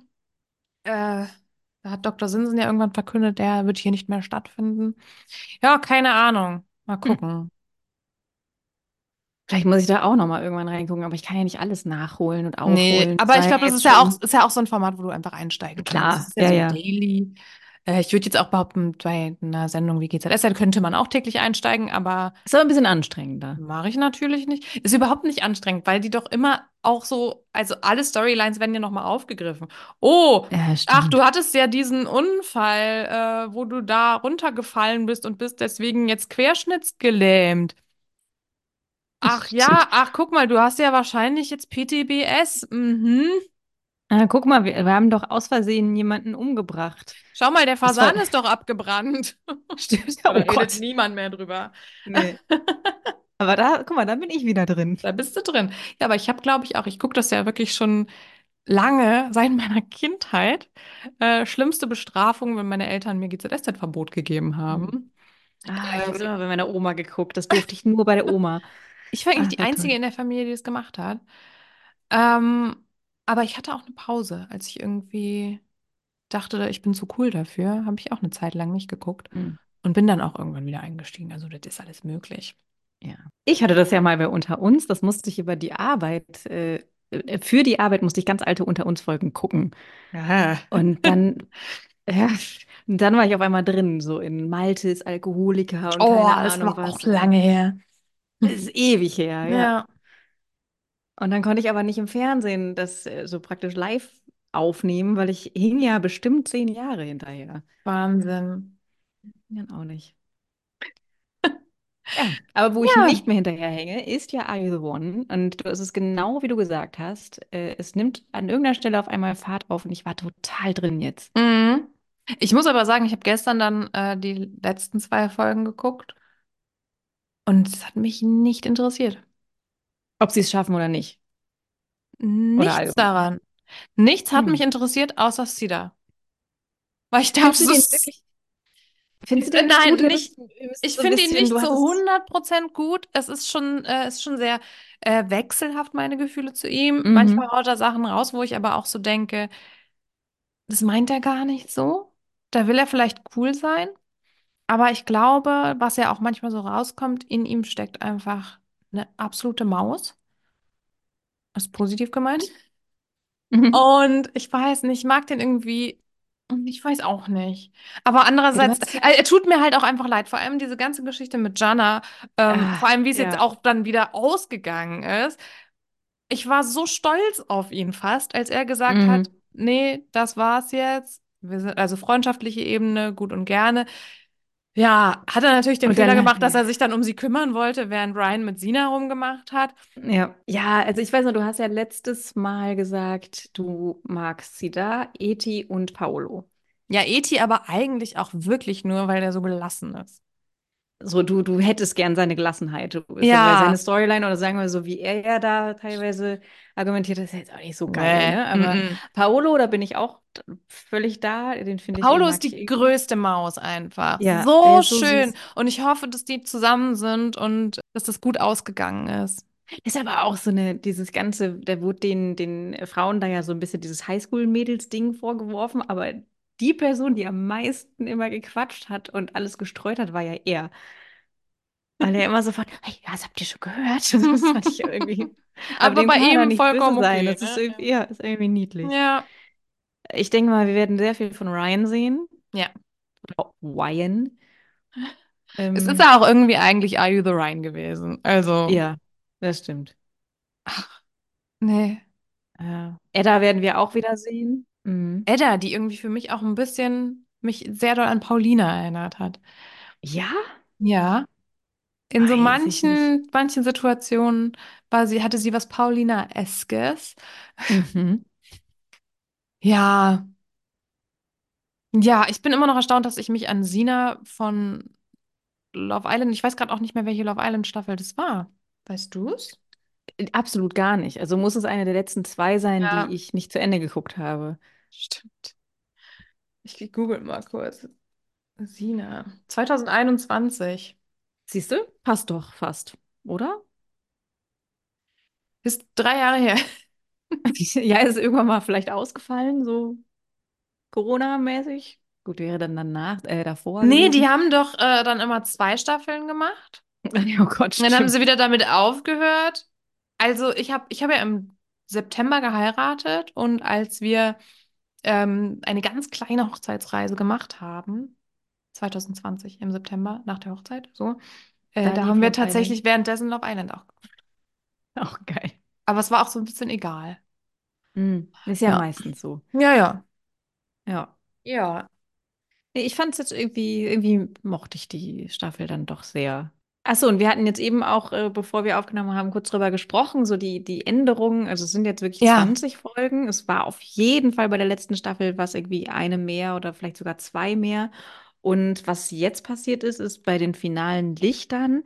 Äh, da hat Dr. Sinsen ja irgendwann verkündet, der wird hier nicht mehr stattfinden. Ja, keine Ahnung. Mal Hm. gucken. Vielleicht muss ich da auch noch mal irgendwann reingucken, aber ich kann ja nicht alles nachholen und Nee, aufholen. Das aber ich glaube, das ist ja auch, ist ja auch so ein Format, wo du einfach einsteigen kannst. Das klar. ist ja Ja, so ja. daily. Äh, ich würde jetzt auch behaupten, bei einer Sendung wie GZS, könnte man auch täglich einsteigen, aber Ist aber ein bisschen anstrengender. mache ich natürlich nicht. Ist überhaupt nicht anstrengend, weil die doch immer auch so, also alle Storylines werden ja nochmal aufgegriffen. Oh, Ja, ach, du hattest ja diesen Unfall, äh, wo du da runtergefallen bist und bist deswegen jetzt querschnittsgelähmt. Ach ja, ach guck mal, du hast ja wahrscheinlich jetzt PTBS. Mhm. Ah, guck mal, wir, wir haben doch aus Versehen jemanden umgebracht. Schau mal, der Das war- Fasan ist doch abgebrannt. Stimmt. Da Oh redet Gott. niemand mehr drüber. Nee. Aber da, guck mal, da bin ich wieder drin. Da bist du drin. Ja, aber ich habe, glaube ich, auch, ich gucke das ja wirklich schon lange, seit meiner Kindheit. Äh, schlimmste Bestrafung, wenn meine Eltern mir GZSZ-Verbot gegeben haben. Ah, ich habe immer bei meiner Oma geguckt. Das durfte ich nur bei der Oma. Ich war eigentlich Ah, die Einzige toll. in der Familie, die das gemacht hat. Ähm, aber ich hatte auch eine Pause, als ich irgendwie dachte, ich bin zu cool dafür, habe ich auch eine Zeit lang nicht geguckt Hm, und bin dann auch irgendwann wieder eingestiegen. Also das ist alles möglich. Ja. Ich hatte das ja mal bei Unter uns. Das musste ich über die Arbeit, äh, äh, für die Arbeit musste ich ganz alte Unter uns Folgen gucken. Ja. Und dann, ja, und dann war ich auf einmal drin, so in Maltes, Alkoholiker und Oh, keine das Ahnung war was. auch lange her. Das ist ewig her, ja. Ja. Und dann konnte ich aber nicht im Fernsehen das äh, so praktisch live aufnehmen, weil ich hing ja bestimmt zehn Jahre hinterher. Wahnsinn. Dann auch nicht. Ja, aber wo ich Ja. nicht mehr hinterherhänge, ist ja Are You the One? Und es ist genau wie du gesagt hast. Äh, es nimmt an irgendeiner Stelle auf einmal Fahrt auf und ich war total drin jetzt. Mhm. Ich muss aber sagen, ich habe gestern dann äh, die letzten zwei Folgen geguckt und es hat mich nicht interessiert. Ob sie es schaffen oder nicht. Nichts allgemein. daran. Nichts hat Hm. mich interessiert, außer Cedar. Weil ich so, den wirklich? Findest du den Nein, gut? Nicht- ich so finde ihn nicht zu hattest- 100% gut. Es ist schon, äh, ist schon sehr äh, wechselhaft, meine Gefühle zu ihm. Mhm. Manchmal haut er Sachen raus, wo ich aber auch so denke, das meint er gar nicht so. Da will er vielleicht cool sein. Aber ich glaube, was ja auch manchmal so rauskommt, in ihm steckt einfach eine absolute Maus. Ist positiv gemeint. Mhm. Und ich weiß nicht, ich mag den irgendwie. Ich weiß auch nicht. Aber andererseits, äh, er tut mir halt auch einfach leid. Vor allem diese ganze Geschichte mit Jana. Ähm, Ah, vor allem, wie es jetzt ja. auch dann wieder ausgegangen ist. Ich war so stolz auf ihn fast, als er gesagt Mhm. hat, nee, das war's jetzt. Wir sind also freundschaftliche Ebene, gut und gerne. Ja, hat er natürlich den Und Fehler dann- gemacht, dass er sich dann um sie kümmern wollte, während Ryan mit Sina rumgemacht hat. Ja, ja, also ich weiß noch, du hast ja letztes Mal gesagt, du magst sie da, Eti und Paolo. Ja, Eti aber eigentlich auch wirklich nur, weil der so gelassen ist. So, du, du hättest gern seine Gelassenheit. Du, Ja. weil seine Storyline oder sagen wir so, wie er ja da teilweise argumentiert, ist ja jetzt auch nicht so geil, Nee, ne? Aber mm-mm. Paolo, da bin ich auch völlig da. Den finde ich, Paulo den ist die irgendwie. größte Maus einfach. Ja, so so schön. süß. Und ich hoffe, dass die zusammen sind und dass das gut ausgegangen ist. Ist aber auch so eine, dieses ganze, da wurde den, den Frauen da ja so ein bisschen dieses Highschool-Mädels-Ding vorgeworfen, aber die Person, die am meisten immer gequatscht hat und alles gestreut hat, war ja er. Weil er immer sofort, hey, das habt ihr schon gehört? Das fand ich irgendwie. Aber dem bei man ihm vollkommen okay, Das ist irgendwie, ja, ist irgendwie niedlich. Ja. Ich denke mal, wir werden sehr viel von Ryan sehen. Ja. Oder Ryan. Ähm, Es ist ja auch irgendwie eigentlich Are You the Ryan gewesen. Also, ja, das stimmt. nee. Ja. Edda werden wir auch wieder sehen. Mhm. Edda, die irgendwie für mich auch ein bisschen mich sehr doll an Paulina erinnert hat. Ja? Ja. In so Weiß ich manchen, manchen Situationen war sie, hatte sie was Paulina-eskes. Mhm. Ja. Ja, ich bin immer noch erstaunt, dass ich mich an Sina von Love Island, ich weiß gerade auch nicht mehr, welche Love Island Staffel das war. Weißt du es? Absolut gar nicht. Also muss es eine der letzten zwei sein, Ja. die ich nicht zu Ende geguckt habe. Stimmt. Ich google mal kurz. Sina. 2021. Siehst du? Passt doch fast, oder? Ist drei Jahre her. Ja, ist irgendwann mal vielleicht ausgefallen, so Corona-mäßig. Gut, wäre dann danach, äh, davor. Nee, die haben doch äh, dann immer zwei Staffeln gemacht. Oh Gott, Und dann haben stimmt. sie wieder damit aufgehört. Also ich habe ich hab ja im September geheiratet und als wir ähm, eine ganz kleine Hochzeitsreise gemacht haben, 2020 im September nach der Hochzeit, so, äh, Da haben wir tatsächlich währenddessen Love Island auch geguckt. Auch geil. Aber es war auch so ein bisschen egal. Hm, Ist ja, Ja. meistens so. Ja, ja. Ja. Ja. Ich fand es jetzt irgendwie, irgendwie mochte ich die Staffel dann doch sehr. Achso, und wir hatten jetzt eben auch, äh, bevor wir aufgenommen haben, kurz drüber gesprochen, so die, die Änderungen. Also es sind jetzt wirklich Ja, 20 Folgen. Es war auf jeden Fall bei der letzten Staffel was irgendwie eine mehr oder vielleicht sogar zwei mehr. Und was jetzt passiert ist, ist bei den finalen Lichtern,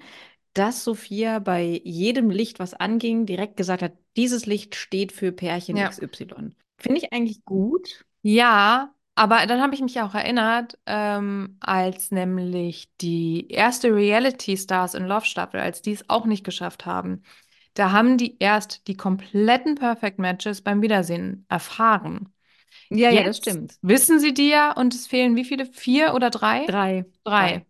dass Sophia bei jedem Licht, was anging, direkt gesagt hat, dieses Licht steht für Pärchen ja. XY. Finde ich eigentlich gut. Ja, aber dann habe ich mich auch erinnert, ähm, als nämlich die erste Reality Stars in Love Staffel, als die es auch nicht geschafft haben, da haben die erst die kompletten Perfect Matches beim Wiedersehen erfahren. Ja, ja, das Jetzt stimmt. wissen sie die ja und es fehlen wie viele? Vier oder drei? Drei. Drei.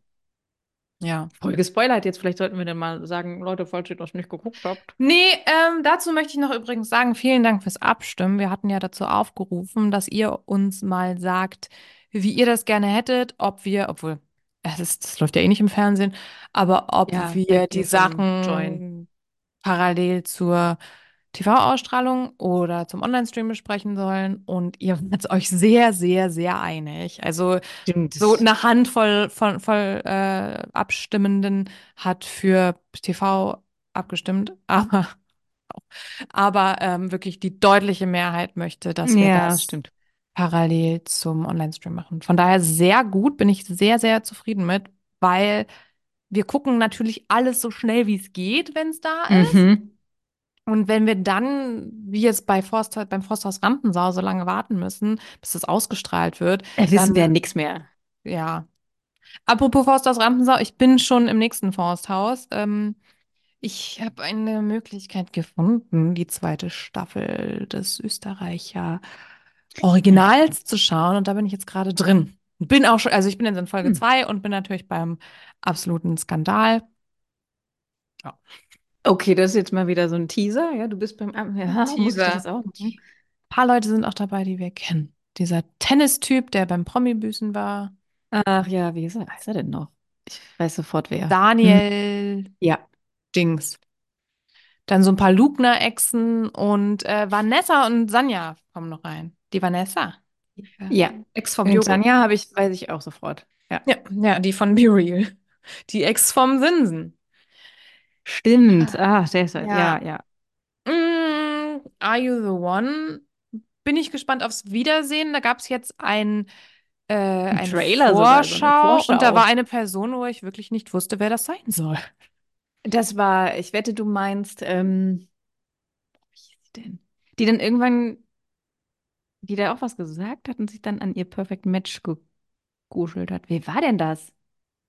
Ja. Voll gespoilert jetzt. Vielleicht sollten wir dann mal sagen, Leute, falls ihr das nicht geguckt habt. Nee, ähm, dazu möchte ich noch übrigens sagen, vielen Dank fürs Abstimmen. Wir hatten ja dazu aufgerufen, dass ihr uns mal sagt, wie ihr das gerne hättet, ob wir, obwohl, es ist, das läuft ja eh nicht im Fernsehen, aber ob Ja, wir die von Join. Sachen parallel zur TV-Ausstrahlung oder zum Online-Stream besprechen sollen. Und ihr wart euch sehr, sehr, sehr einig. Also Stimmt. so eine Handvoll von voll, äh, Abstimmenden hat für TV abgestimmt, aber, aber ähm, wirklich die deutliche Mehrheit möchte, dass wir Ja, das stimmt. parallel zum Online-Stream machen. Von daher sehr gut, bin ich sehr, sehr zufrieden mit, weil wir gucken natürlich alles so schnell, wie es geht, wenn es da ist. Mhm. Und wenn wir dann, wie jetzt bei Forst, beim Forsthaus Rampensau, so lange warten müssen, bis das ausgestrahlt wird, Da wissen dann, wir ja nichts mehr. ja. Apropos Forsthaus Rampensau, ich bin schon im nächsten Forsthaus. Ähm, ich habe eine Möglichkeit gefunden, die zweite Staffel des Österreicher Originals zu schauen. Und da bin ich jetzt gerade drin. Bin auch schon, also ich bin jetzt in Folge Hm. 2 und bin natürlich beim absoluten Skandal. Ja. Okay, das ist jetzt mal wieder so ein Teaser. Ja, du bist beim Am ja, Teaser. das auch machen? Ein paar Leute sind auch dabei, die wir kennen. Dieser Tennistyp, der beim Promi-Büßen war. Ach ja, wie ist er, heißt er denn noch? Ich weiß sofort, wer. Hm. Daniel Ja. Dings. Dann so ein paar Lugner-Exen und äh, Vanessa und Sanja kommen noch rein. Die Vanessa. Ja. Ex vom Und Joghurt. Sanja habe ich, weiß ich auch sofort. Ja. Ja, ja, die von Be Real. Die Ex vom Sinsen. Stimmt. Ah, ist halt, Ja. ja, ja. Mm, Are You the One? Bin ich gespannt aufs Wiedersehen. Da gab es jetzt ein, äh, eine Trailer sogar, so eine Vorschau, und da Vorschau. war eine Person, wo ich wirklich nicht wusste, wer das sein soll. Das war, ich wette, du meinst, ähm, wie hieß sie denn? Die dann irgendwann, die da auch was gesagt hat und sich dann an ihr Perfect Match gekuschelt hat. Wer war denn das?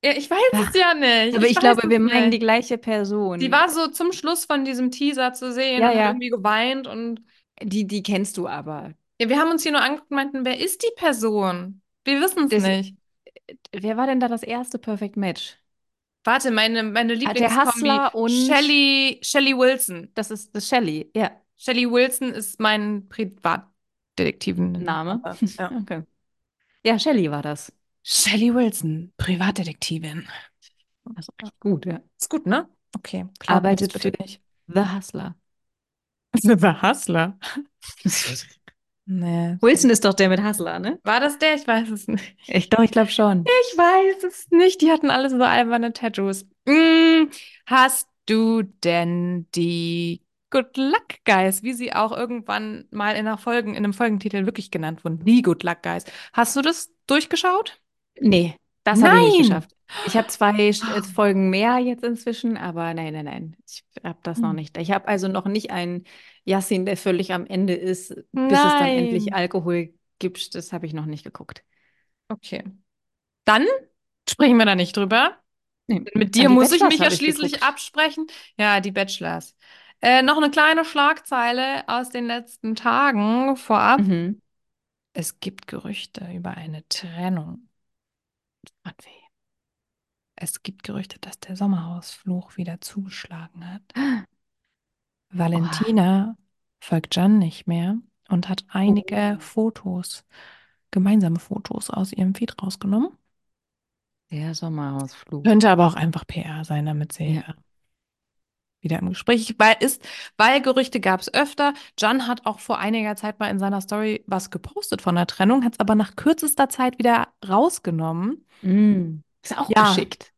Ja, ich weiß es ja nicht. Aber ich, weiß glaube, wir meinen die gleiche Person. Die war so zum Schluss von diesem Teaser zu sehen Ja, und ja. irgendwie geweint und Die, die kennst du aber. ja, wir haben uns hier nur angeguckt und meinten, wer ist die Person? Wir wissen es nicht. Wer war denn da das erste Perfect Match? Warte, meine, meine Ah, der Lieblingskombi, und- Shelly, Shelly Wilson. Das ist das Shelly. Ja. Shelly Wilson ist mein Privatdetektiven. Name? Ja. Okay. Ja, Shelly war das. Shelly Wilson, Privatdetektivin. Also gut, ja. Ist gut, ne? Okay. Klar, Arbeitet für- nicht. The Hustler. The Hustler. Nee. Wilson ist doch der mit Hustler, ne? War das der? Ich weiß es nicht. Ich doch, ich glaube schon. Ich weiß es nicht. Die hatten alle so alberne Tattoos. Mm, hast du denn die Good Luck Guys, wie sie auch irgendwann mal in einer Folgen, in einem Folgentitel wirklich genannt wurden? Die Good Luck Guys. Hast du das durchgeschaut? Nee, das habe ich nicht Nein! geschafft. Ich habe zwei äh, Folgen mehr jetzt inzwischen, aber nein, nein, nein. Ich habe das noch Hm. nicht. Ich habe also noch nicht einen Yassin, der völlig am Ende ist, bis es dann endlich Nein. Alkohol gibt. Das habe ich noch nicht geguckt. Okay. Dann sprechen wir da nicht drüber. Nee. Mit dir muss ich Bachelors mich ja ich schließlich geguckt. absprechen. Ja, die Bachelors. Äh, noch eine kleine Schlagzeile aus den letzten Tagen vorab. Mhm. Es gibt Gerüchte über eine Trennung. Von wem? Es gibt Gerüchte, dass der Sommerhausfluch wieder zugeschlagen hat. Valentina folgt Jan nicht mehr und hat einige Oh. Fotos, gemeinsame Fotos aus ihrem Feed rausgenommen. Der Sommerhausflug. Könnte aber auch einfach PR sein, damit sie Ja. Äh, wieder im Gespräch weil ist, weil Gerüchte gab es öfter. Jan hat auch vor einiger Zeit mal in seiner Story was gepostet von der Trennung, hat es aber nach kürzester Zeit wieder rausgenommen. Mm. Ist auch Ja. geschickt.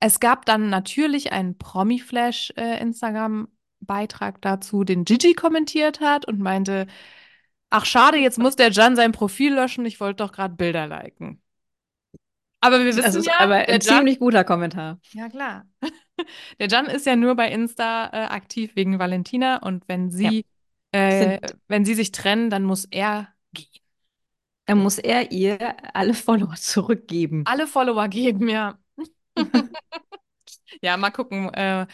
Es gab dann natürlich einen Promi-Flash-Instagram-Beitrag dazu, den Gigi kommentiert hat und meinte, ach schade, jetzt muss der Jan sein Profil löschen, ich wollte doch gerade Bilder liken. Aber wir wissen ist ja, aber ein Jan, ziemlich guter Kommentar. ja klar, der Jan ist ja nur bei Insta äh, aktiv wegen Valentina und wenn sie, äh, Sind- wenn sie sich trennen, dann muss er gehen. Dann muss er ihr alle Follower zurückgeben. Alle Follower geben, ja. Ja, mal gucken. Äh,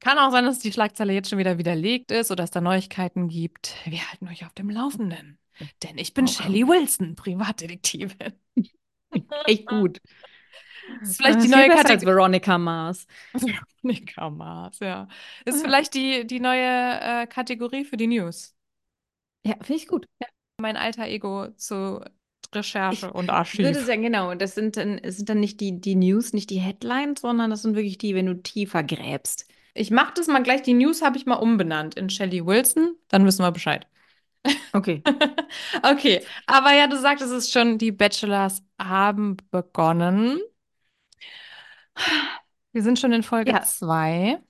kann auch sein, dass die Schlagzeile jetzt schon wieder widerlegt ist oder es da Neuigkeiten gibt. Wir halten euch auf dem Laufenden. Denn ich bin Oh. Shelley Wilson, Privatdetektivin. Echt gut. Ist vielleicht Das die ist neue viel besser als Kategorie. Veronica Mars. Veronica Mars, ja. Ist Ja. vielleicht die, die neue äh, Kategorie für die News. Ja, finde ich gut. Ja. Mein alter Ego zu Recherche Ich und würde Archiv. sagen, genau, das sind dann, sind dann nicht die, die News, nicht die Headlines, sondern das sind wirklich die, wenn du tiefer gräbst. Ich mache das mal gleich. Die News habe ich mal umbenannt in Shelley Wilson. Dann wissen wir Bescheid. Okay. Okay, aber ja, du sagtest es schon, die Bachelors haben begonnen. Wir sind schon in Folge Ja. 2.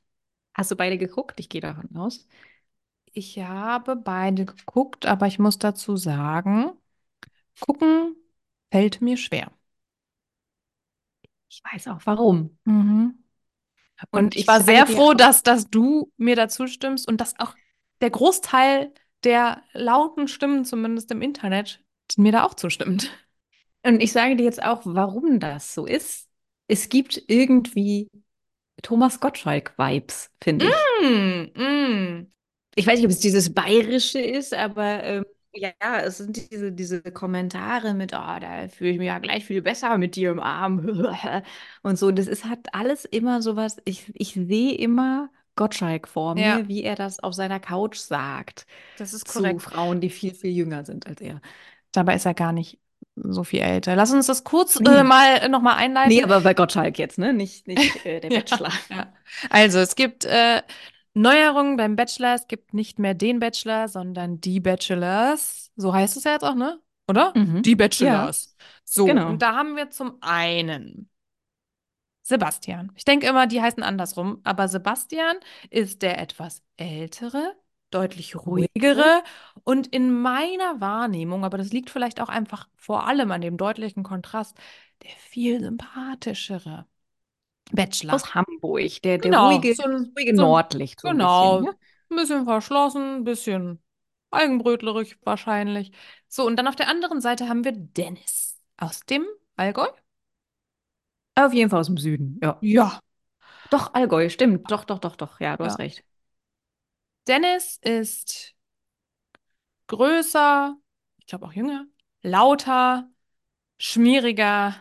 Hast du beide geguckt? Ich gehe davon aus. Ich habe beide geguckt, aber ich muss dazu sagen, gucken fällt mir schwer. Ich weiß auch warum. Mhm. Und, Und ich war sehr froh, dass, dass du mir dazu stimmst und dass auch der Großteil der lauten Stimmen, zumindest im Internet, mir da auch zustimmt. Und ich sage dir jetzt auch, warum das so ist. Es gibt irgendwie Thomas Gottschalk-Vibes, finde ich. Mm, mm. Ich weiß nicht, ob es dieses Bayerische ist, aber ähm, ja, es sind diese, diese Kommentare mit, oh, da fühle ich mich ja gleich viel besser mit dir im Arm und so. Das ist hat alles immer sowas. Ich, ich sehe immer Gottschalk vor Ja. mir, wie er das auf seiner Couch sagt Das ist zu korrekt. Frauen, die viel, viel jünger sind als er. Dabei ist er gar nicht so viel älter. Lass uns das kurz Nee. äh, mal nochmal einleiten. Nee, aber bei Gottschalk jetzt, ne? Nicht, nicht äh, der Ja, Bachelor. ja. Also, es gibt äh, Neuerungen beim Bachelor. Es gibt nicht mehr den Bachelor, sondern die Bachelors. So heißt es ja jetzt auch, ne? Oder? Mhm. Die Bachelors. So, genau. und da haben wir zum einen Sebastian. Ich denke immer, die heißen andersrum, aber Sebastian ist der etwas ältere, deutlich ruhigere und in meiner Wahrnehmung, aber das liegt vielleicht auch einfach vor allem an dem deutlichen Kontrast, der viel sympathischere Bachelor. Aus Hamburg, der, der Genau, ruhige, so ein- ruhige so ein- Nordlicht so ein Genau, bisschen. ne? ein bisschen verschlossen, ein bisschen eigenbrötlerig wahrscheinlich. So, und dann auf der anderen Seite haben wir Dennis aus dem Allgäu. Auf jeden Fall aus dem Süden, ja. Ja. Doch, Allgäu, stimmt. Doch, doch, doch, doch. Ja, du Ja. hast recht. Dennis ist größer, ich glaube auch jünger, lauter, schmieriger.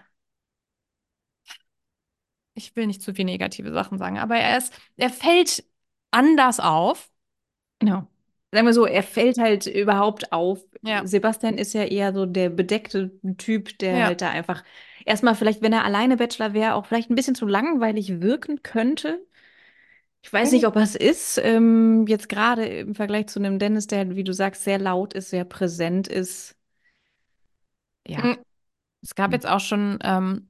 Ich will nicht zu viel negative Sachen sagen, aber er ist, er fällt anders auf. Genau. Sagen wir so, er fällt halt überhaupt auf. Ja. Sebastian ist ja eher so der bedeckte Typ, der Ja. halt da einfach erstmal vielleicht, wenn er alleine Bachelor wäre, auch vielleicht ein bisschen zu langweilig wirken könnte. Ich weiß Mhm. nicht, ob er es ist. Ähm, jetzt gerade im Vergleich zu einem Dennis, der, wie du sagst, sehr laut ist, sehr präsent ist. Ja. Mhm. Es gab Hm. jetzt auch schon ähm,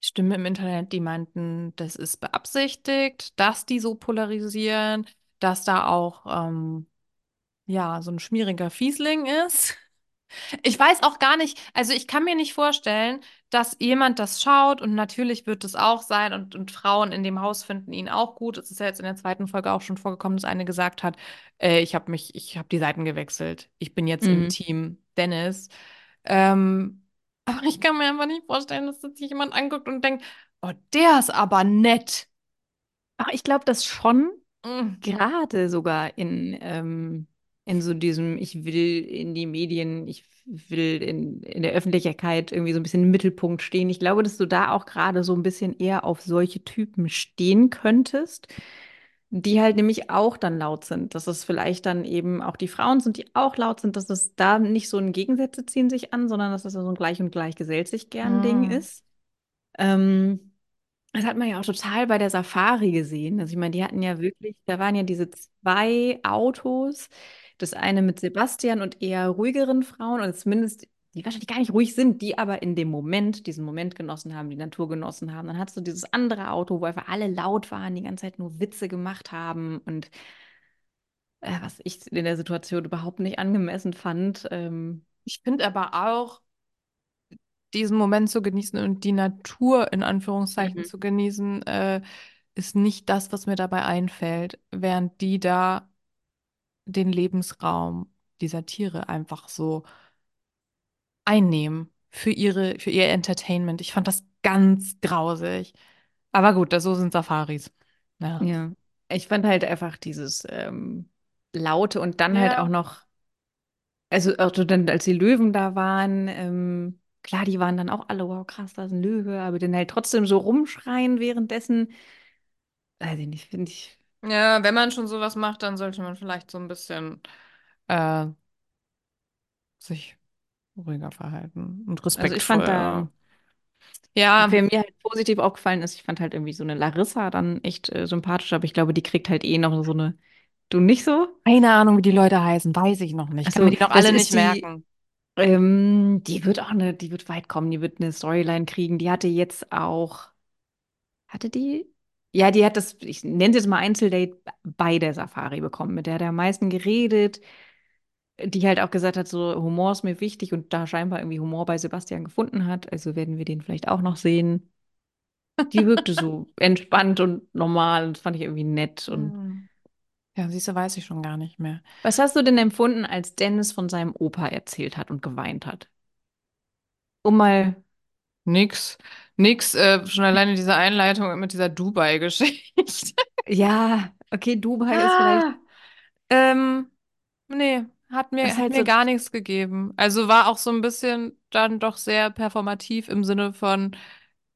Stimmen im Internet, die meinten, das ist beabsichtigt, dass die so polarisieren, dass da auch ähm, ja so ein schmieriger Fiesling ist. Ich weiß auch gar nicht, also ich kann mir nicht vorstellen, dass jemand das schaut und natürlich wird es auch sein und, und Frauen in dem Haus finden ihn auch gut. Es ist ja jetzt in der zweiten Folge auch schon vorgekommen, dass eine gesagt hat, äh, ich habe mich, ich habe die Seiten gewechselt. Ich bin jetzt im Mhm. Team Dennis. Ähm, aber ich kann mir einfach nicht vorstellen, dass sich jemand anguckt und denkt, oh, der ist aber nett. Ach, ich glaube das schon. Mm. Gerade sogar in, ähm, in so diesem, ich will in die Medien, ich will in, in der Öffentlichkeit irgendwie so ein bisschen im Mittelpunkt stehen. Ich glaube, dass du da auch gerade so ein bisschen eher auf solche Typen stehen könntest, die halt nämlich auch dann laut sind. Dass es vielleicht dann eben auch die Frauen sind, die auch laut sind, dass es da nicht so ein Gegensätze ziehen sich an, sondern dass das so ein Gleich und Gleich gesellt sich gern Ding Mm. ist. Ähm, das hat man ja auch total bei der Safari gesehen. Also ich meine, die hatten ja wirklich, da waren ja diese zwei Autos, das eine mit Sebastian und eher ruhigeren Frauen und zumindest die wahrscheinlich gar nicht ruhig sind, die aber in dem Moment, diesen Moment genossen haben, die Natur genossen haben. Dann hattest du dieses andere Auto, wo einfach alle laut waren, die ganze Zeit nur Witze gemacht haben und äh, was ich in der Situation überhaupt nicht angemessen fand. Ähm, Ich finde aber auch, diesen Moment zu genießen und die Natur in Anführungszeichen Mhm. zu genießen, äh, ist nicht das, was mir dabei einfällt, während die da den Lebensraum dieser Tiere einfach so einnehmen für ihre, für ihr Entertainment. Ich fand das ganz grausig. Aber gut, das so sind Safaris. Ja. ja, ich fand halt einfach dieses ähm, Laute und dann halt auch Ja. noch, also auch so dann, als die Löwen da waren, ähm, klar, die waren dann auch alle, wow, krass, da ist ein Löwe, aber dann halt trotzdem so rumschreien währenddessen, weiß ich nicht, finde ich. Ja, wenn man schon sowas macht, dann sollte man vielleicht so ein bisschen äh, sich ruhiger verhalten und Also ich fand respektvoll. da, Ja. Ja, wer mir halt positiv aufgefallen ist, ich fand halt irgendwie so eine Larissa dann echt äh, sympathisch, aber ich glaube, die kriegt halt eh noch so eine, du nicht so? keine Ahnung, wie die Leute heißen, weiß ich noch nicht. Ich kann mir Also die noch das alle nicht ist die, merken. ähm, die wird auch eine, die wird weit kommen, die wird eine Storyline kriegen. Die hatte jetzt auch, hatte die? Ja, die hat das, ich nenne es jetzt mal Einzeldate bei der Safari bekommen. Mit der hat er am meisten geredet, die halt auch gesagt hat, so Humor ist mir wichtig und da scheinbar irgendwie Humor bei Sebastian gefunden hat. Also werden wir den vielleicht auch noch sehen. Die wirkte so entspannt und normal und das fand ich irgendwie nett. Und. Ja, siehst du, weiß ich schon gar nicht mehr. was hast du denn empfunden, als Dennis von seinem Opa erzählt hat und geweint hat? Um mal Nix, nix, äh, schon alleine diese Einleitung mit dieser Dubai-Geschichte. Ja, okay, Dubai ist vielleicht, Ah, ähm, nee, hat mir, ist hat halt mir so, gar nichts gegeben. Also war auch so ein bisschen dann doch sehr performativ im Sinne von,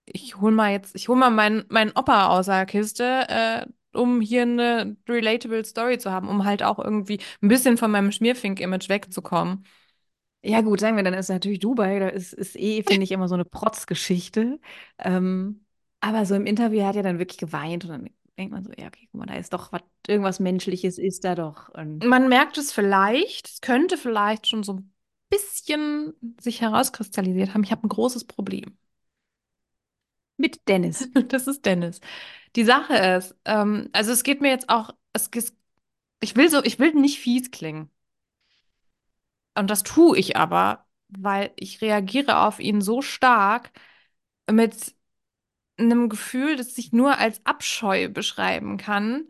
ich hol mal jetzt, ich hol mal meinen meinen Opa aus der Kiste, äh, um hier eine relatable Story zu haben, um halt auch irgendwie ein bisschen von meinem Schmierfink-Image wegzukommen. Ja gut, sagen wir, dann ist natürlich Dubai, da ist, ist eh, finde ich, immer so eine Protzgeschichte. Ähm, aber so im Interview hat er dann wirklich geweint und dann denkt man so, ja, okay, guck mal, da ist doch was, irgendwas Menschliches ist da doch. Und Man merkt es vielleicht, es könnte vielleicht schon so ein bisschen sich herauskristallisiert haben. Ich habe ein großes Problem. mit Dennis. Das ist Dennis. Die Sache ist, ähm, also es geht mir jetzt auch, es, ich will so, ich will nicht fies klingen. Und das tue ich aber, weil ich reagiere auf ihn so stark mit einem Gefühl, das ich nur als Abscheu beschreiben kann.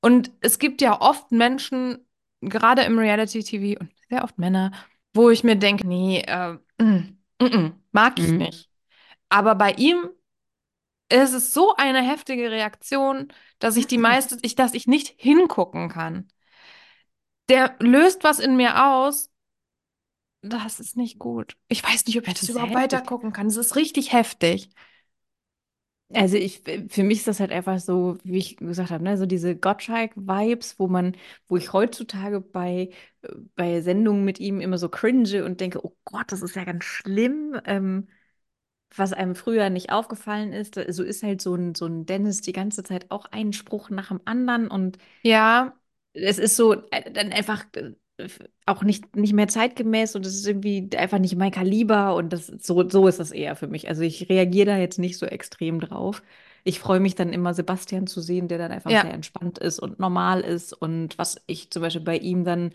Und es gibt ja oft Menschen, gerade im Reality-TV und sehr oft Männer, wo ich mir denke, nee, äh, mm, mm, mm, mag ich Mhm. nicht. Aber bei ihm ist es so eine heftige Reaktion, dass ich die meiste, ich, dass ich nicht hingucken kann. Der löst was in mir aus. Das ist nicht gut. Ich weiß nicht, ob ich Das das überhaupt heftig. weitergucken kann. Das ist richtig heftig. Also ich, für mich ist das halt einfach so, wie ich gesagt habe, ne, so diese Gottschalk-Vibes, wo man, wo ich heutzutage bei, bei Sendungen mit ihm immer so cringe und denke, oh Gott, das ist ja ganz schlimm. Ähm, was einem früher nicht aufgefallen ist, so ist halt so ein, so ein Dennis die ganze Zeit auch einen Spruch nach dem anderen und Ja, es ist so äh, dann einfach äh, auch nicht, nicht mehr zeitgemäß und es ist irgendwie einfach nicht mein Kaliber und das so, so ist das eher für mich. Also ich reagiere da jetzt nicht so extrem drauf. Ich freue mich dann immer, Sebastian zu sehen, der dann einfach sehr ja, entspannt ist und normal ist. Und was ich zum Beispiel bei ihm dann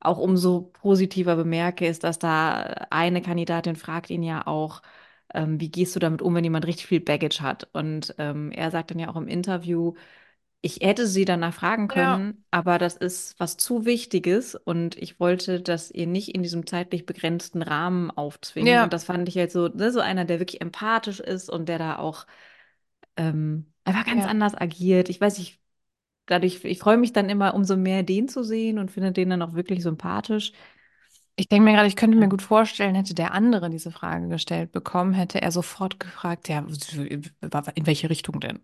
auch umso positiver bemerke, ist, dass da eine Kandidatin fragt ihn ja auch, ähm, wie gehst du damit um, wenn jemand richtig viel Baggage hat? Und ähm, er sagt dann ja auch im Interview, ich hätte sie danach fragen ja, können, aber das ist was zu Wichtiges und ich wollte das ihr nicht in diesem zeitlich begrenzten Rahmen aufzwingen. Und ja, das fand ich halt so, ne, so einer, der wirklich empathisch ist und der da auch ähm, einfach ganz ja. anders agiert. Ich weiß nicht, dadurch, ich freue mich dann immer, umso mehr den zu sehen und finde den dann auch wirklich sympathisch. Ich denke mir gerade, ich könnte mir Ja. gut vorstellen, hätte der andere diese Frage gestellt bekommen, hätte er sofort gefragt, ja, in welche Richtung denn?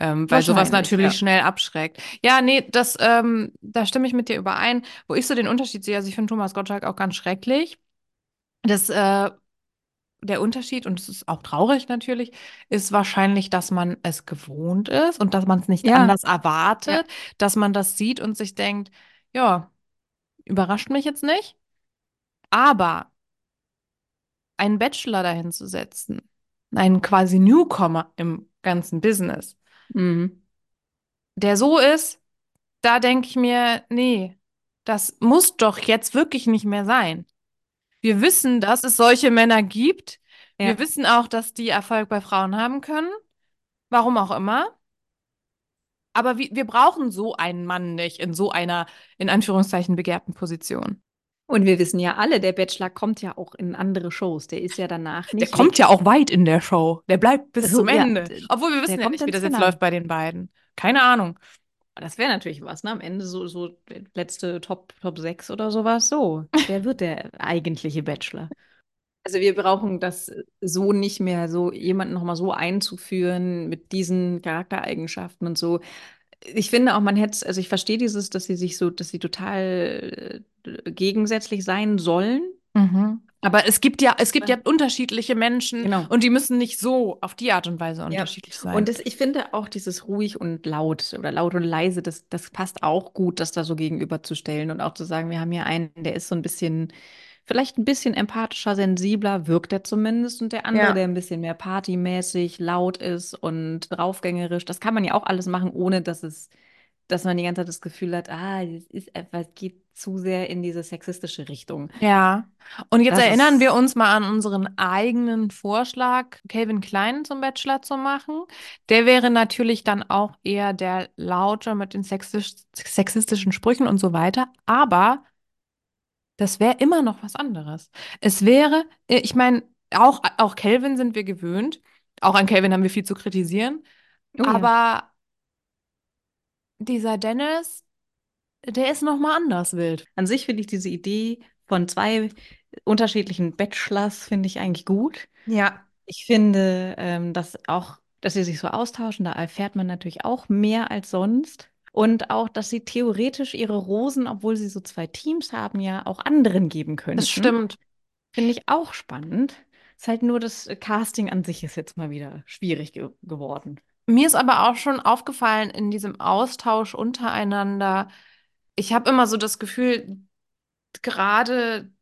Ähm, weil sowas natürlich ja. schnell abschreckt. Ja, nee, das, ähm, da stimme ich mit dir überein. Wo ich so den Unterschied sehe, also ich finde Thomas Gottschalk auch ganz schrecklich. Das, äh, der Unterschied, und es ist auch traurig natürlich, ist wahrscheinlich, dass man es gewohnt ist und dass man es nicht Ja, anders ja. erwartet, dass man das sieht und sich denkt, ja, überrascht mich jetzt nicht. Aber einen Bachelor dahin zu setzen, einen quasi Newcomer im ganzen Business, Mhm. der so ist, da denke ich mir, nee, das muss doch jetzt wirklich nicht mehr sein. Wir wissen, dass es solche Männer gibt. Wir Ja. wissen auch, dass die Erfolg bei Frauen haben können. Warum auch immer. Aber wir, wir brauchen so einen Mann nicht in so einer, in Anführungszeichen, begehrten Position. Und wir wissen ja alle, der Bachelor kommt ja auch in andere Shows. Der ist ja danach Der nicht kommt weg. ja auch weit in der Show. Der bleibt bis So, zum ja, Ende. Obwohl wir der wissen ja kommt nicht, wie das jetzt Finale. läuft bei den beiden. Keine Ahnung. Das wäre natürlich was, ne? Am Ende so, so der letzte Top, Top 6 oder sowas. So, wer wird der eigentliche Bachelor? Also wir brauchen das so nicht mehr, so jemanden nochmal so einzuführen mit diesen Charaktereigenschaften und so. Ich finde auch, man hätte, also ich verstehe dieses, dass sie sich so, dass sie total äh, gegensätzlich sein sollen. Mhm. Aber es gibt ja, es gibt ja unterschiedliche Menschen Genau. und die müssen nicht so auf die Art und Weise Ja. unterschiedlich sein. Und das, ich finde auch dieses ruhig und laut oder laut und leise, das, das passt auch gut, das da so gegenüberzustellen und auch zu sagen, wir haben hier einen, der ist so ein bisschen, vielleicht ein bisschen empathischer, sensibler, wirkt er zumindest, und der andere, Ja. der ein bisschen mehr partymäßig, laut ist und draufgängerisch. Das kann man ja auch alles machen, ohne dass es, dass man die ganze Zeit das Gefühl hat, ah, das ist etwas, geht zu sehr in diese sexistische Richtung. Ja, und jetzt Das erinnern wir uns mal an unseren eigenen Vorschlag, Calvin Klein zum Bachelor zu machen. Der wäre natürlich dann auch eher der Laute mit den sexistisch, sexistischen Sprüchen und so weiter. Aber das wäre immer noch was anderes. Es wäre, äh, ich meine, auch, auch Calvin sind wir gewöhnt. Auch an Calvin haben wir viel zu kritisieren. Oh ja. Aber dieser Dennis, der ist noch mal anders wild. An sich finde ich diese Idee von zwei unterschiedlichen Bachelors, finde ich eigentlich gut. Ja. Ich finde, ähm, dass auch, dass sie sich so austauschen, da erfährt man natürlich auch mehr als sonst. Und auch, dass sie theoretisch ihre Rosen, obwohl sie so zwei Teams haben, ja auch anderen geben können. Das stimmt. Finde ich auch spannend. Ist halt nur das Casting an sich ist jetzt mal wieder schwierig ge geworden. Mir ist aber auch schon aufgefallen in diesem Austausch untereinander, ich habe immer so das Gefühl, gerade,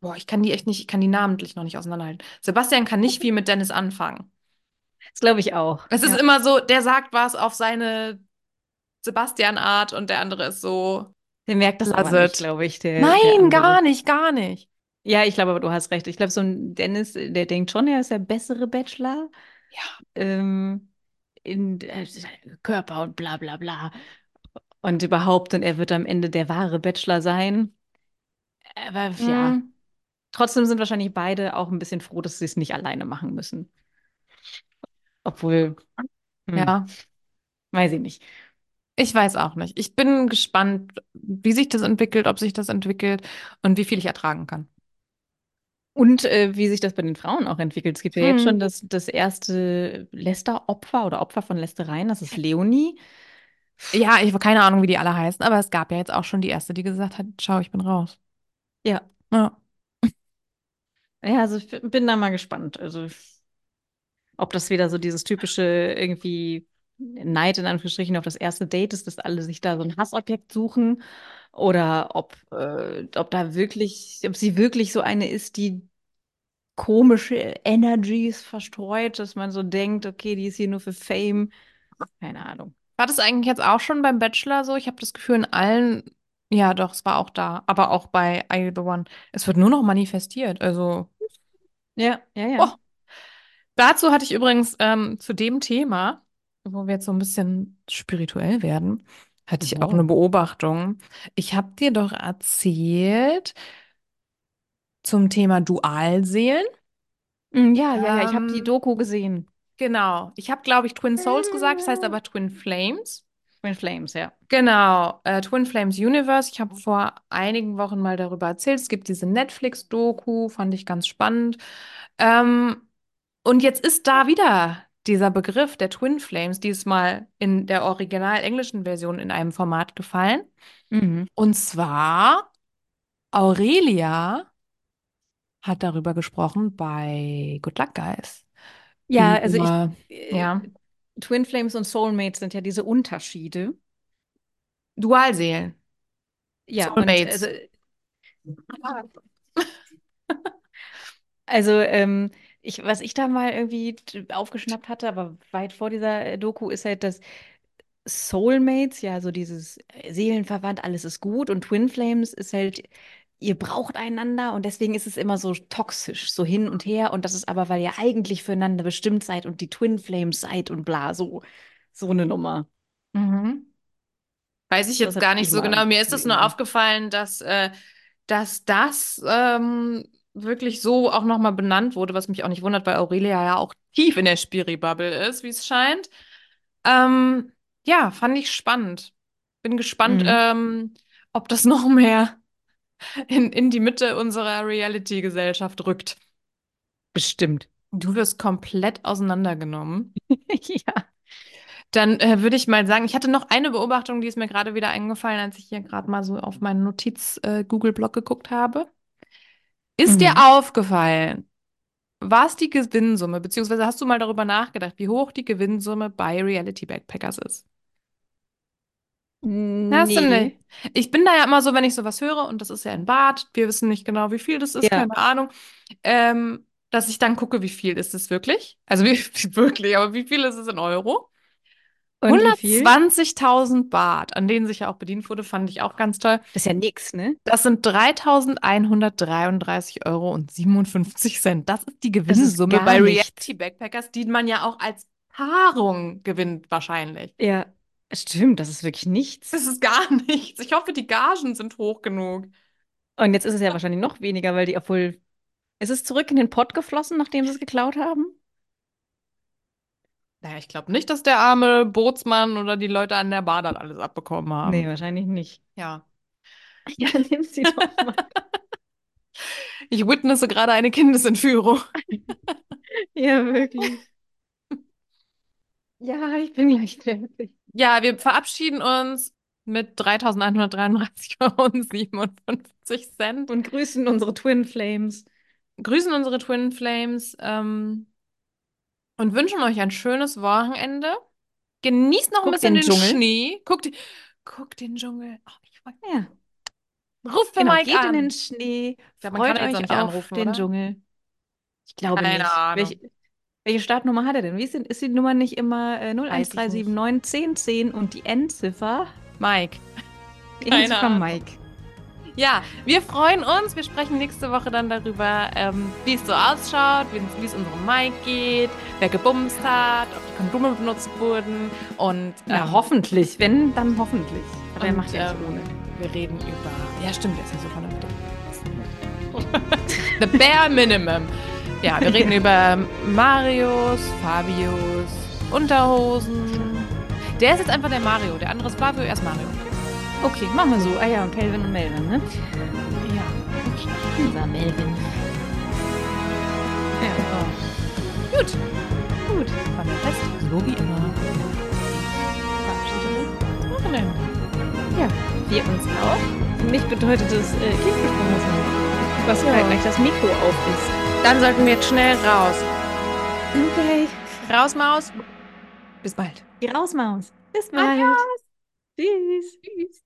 boah, ich kann die echt nicht, ich kann die namentlich noch nicht auseinanderhalten. Sebastian kann nicht viel mit Dennis anfangen. Das glaube ich auch. Es ist Ja. immer so, der sagt was auf seine Sebastian-Art und der andere ist so, Der merkt das aber nicht, glaube ich. Der, der nein, andere. gar nicht, gar nicht. Ja, ich glaube, aber du hast recht. Ich glaube, so ein Dennis, der denkt schon, er ist der bessere Bachelor. Ja. Ähm, in äh, Körper und bla bla bla. Und überhaupt, und er wird am Ende der wahre Bachelor sein. Aber ja, Mm, trotzdem sind wahrscheinlich beide auch ein bisschen froh, dass sie es nicht alleine machen müssen. Obwohl, hm, ja, weiß ich nicht. ich weiß auch nicht. Ich bin gespannt, wie sich das entwickelt, ob sich das entwickelt und wie viel ich ertragen kann. Und äh, wie sich das bei den Frauen auch entwickelt. Es gibt ja jetzt Hm. schon das, das erste Lästeropfer oder Opfer von Lästereien, das ist Leonie. Ja, ich habe keine Ahnung, wie die alle heißen, aber es gab ja jetzt auch schon die erste, die gesagt hat, schau, ich bin raus. Ja, Ja. ja, also ich bin da mal gespannt. Also, ob das wieder so dieses typische irgendwie Neid in Anführungsstrichen auf das erste Date ist, dass alle sich da so ein Hassobjekt suchen oder ob, äh, ob da wirklich, ob sie wirklich so eine ist, die komische Energies verstreut, dass man so denkt, okay, die ist hier nur für Fame. Keine Ahnung. War das eigentlich jetzt auch schon beim Bachelor so? Ich habe das Gefühl, in allen, ja doch, es war auch da, aber auch bei I The One. Es wird nur noch manifestiert. Also, Ja, ja, ja. oh. Dazu hatte ich übrigens ähm, zu dem Thema, wo wir jetzt so ein bisschen spirituell werden, hatte ich auch Oh. eine Beobachtung. Ich habe dir doch erzählt zum Thema Dualseelen. Mm, Ja, ja, ja, ich habe die Ähm, Doku gesehen. Genau. Ich habe, glaube ich, Twin Souls gesagt, das heißt aber Twin Flames. Twin Flames, ja. Genau, äh, Twin Flames Universe. Ich habe vor einigen Wochen mal darüber erzählt. Es gibt diese Netflix-Doku, fand ich ganz spannend. Ähm, und jetzt ist da wieder dieser Begriff der Twin Flames, diesmal in der original englischen Version in einem Format gefallen. Mhm. Und zwar Aurelia hat darüber gesprochen bei Good Luck Guys. Ja, also ich, Über, äh, ja, Twin Flames und Soulmates sind ja diese Unterschiede. Dualseelen. Ja, Soulmates. also, Also, ähm, ich, was ich da mal irgendwie aufgeschnappt hatte, aber weit vor dieser äh, Doku, ist halt, dass Soulmates, ja, so dieses äh, Seelenverwandt, alles ist gut und Twin Flames ist halt, ihr braucht einander und deswegen ist es immer so toxisch, so hin und her und das ist aber, weil ihr eigentlich füreinander bestimmt seid und die Twin Flames seid und bla, so, so eine Nummer. Mhm. Weiß ich jetzt gar nicht ich so genau. Mir ist es nur aufgefallen, dass, äh, dass das ähm, wirklich so auch nochmal benannt wurde, was mich auch nicht wundert, weil Aurelia ja auch tief in der Spiri-Bubble ist, wie es scheint. Ähm, ja, fand ich spannend. Bin gespannt, Mhm. ähm, ob das noch mehr in, in die Mitte unserer Reality-Gesellschaft rückt. Bestimmt. Du wirst komplett auseinandergenommen. Ja. Dann äh, würde ich mal sagen, ich hatte noch eine Beobachtung, die ist mir gerade wieder eingefallen, als ich hier gerade mal so auf meinen Notiz-Google-Blog geguckt habe. Ist dir Mhm. aufgefallen, was die Gewinnsumme, beziehungsweise hast du mal darüber nachgedacht, wie hoch die Gewinnsumme bei Reality Backpackers ist? Hast du nicht? Nee. Ich bin da ja immer so, wenn ich sowas höre, und das ist ja in Bad, wir wissen nicht genau, wie viel das ist, Ja. keine Ahnung, ähm, dass ich dann gucke, wie viel ist es wirklich? Also wie wirklich, aber wie viel ist es in Euro? Und wie viel? 120.000 Baht, an denen sich ja auch bedient wurde, fand ich auch ganz toll. Das ist ja nix, ne? Das sind 3.133 Euro und 57 Cent. Das ist die Das ist Gewinnsumme bei Reality. Backpackers, die man ja auch als Paarung gewinnt, wahrscheinlich. Ja, stimmt, das ist wirklich Das nichts. ist gar nichts. Ich hoffe, die Gagen sind hoch genug. Und jetzt ist es ja wahrscheinlich noch weniger, weil die, obwohl, ist es zurück in den Pott geflossen, nachdem sie es geklaut haben? Naja, ich glaube nicht, dass der arme Bootsmann oder die Leute an der Bar dann alles abbekommen Nee, haben. wahrscheinlich nicht. Ja. Ja, nimm sie doch mal. Ich witnesse gerade eine Kindesentführung. Ja, wirklich. Ja, ich bin gleich fertig. Ja, wir verabschieden uns mit 3.133 Euro und 57 Cent. Und grüßen unsere Twin Flames. Grüßen unsere Twin Flames ähm, und wünschen euch ein schönes Wochenende. Genießt noch ein bisschen den den. Schnee. Guckt, guckt den Dschungel. Oh, ich wollt- Ja, Ruft genau. Mike Geht in den an. Schnee. Kann Freut euch nicht auf anrufen, den oder? Dschungel. Ich glaube Keine nicht. Ahnung. Welche, welche Startnummer hat er denn? Wie ist, denn, ist die Nummer nicht immer äh, Weiß ich nicht. 01379 1010 und die Endziffer? Mike. Die Endziffer. Mike. Ja, wir freuen uns. Wir sprechen nächste Woche dann darüber, ähm, wie es so ausschaut, wie es unserem Mike geht, wer gebumst hat, ob die Kondome benutzt wurden und Ja, ähm, hoffentlich. Wenn, dann hoffentlich. Aber er macht ja ähm, ohne. Wir reden über. Ja, stimmt, der ist ja so vernünftig. The bare minimum. Ja, wir reden über Marius, Fabius, Unterhosen. Der ist jetzt einfach der Mario. Der andere ist Flavio, er ist Mario. Okay, machen wir so. Ah ja, und Calvin und Melvin, ne? Ja. Unser Melvin. Ja, Gut. gut. War mir fest. So wie immer. Verabschiede Wochenende. Ja, wir uns auch. Für mich bedeutet es äh, Tiefgesprungen sein. Was Ja. ja. gleich das Mikro auf ist. Dann sollten wir jetzt schnell raus. Okay. Raus, Maus. Bis bald. Geh raus, Maus. Bis bald. Adios. Tschüss. Tschüss.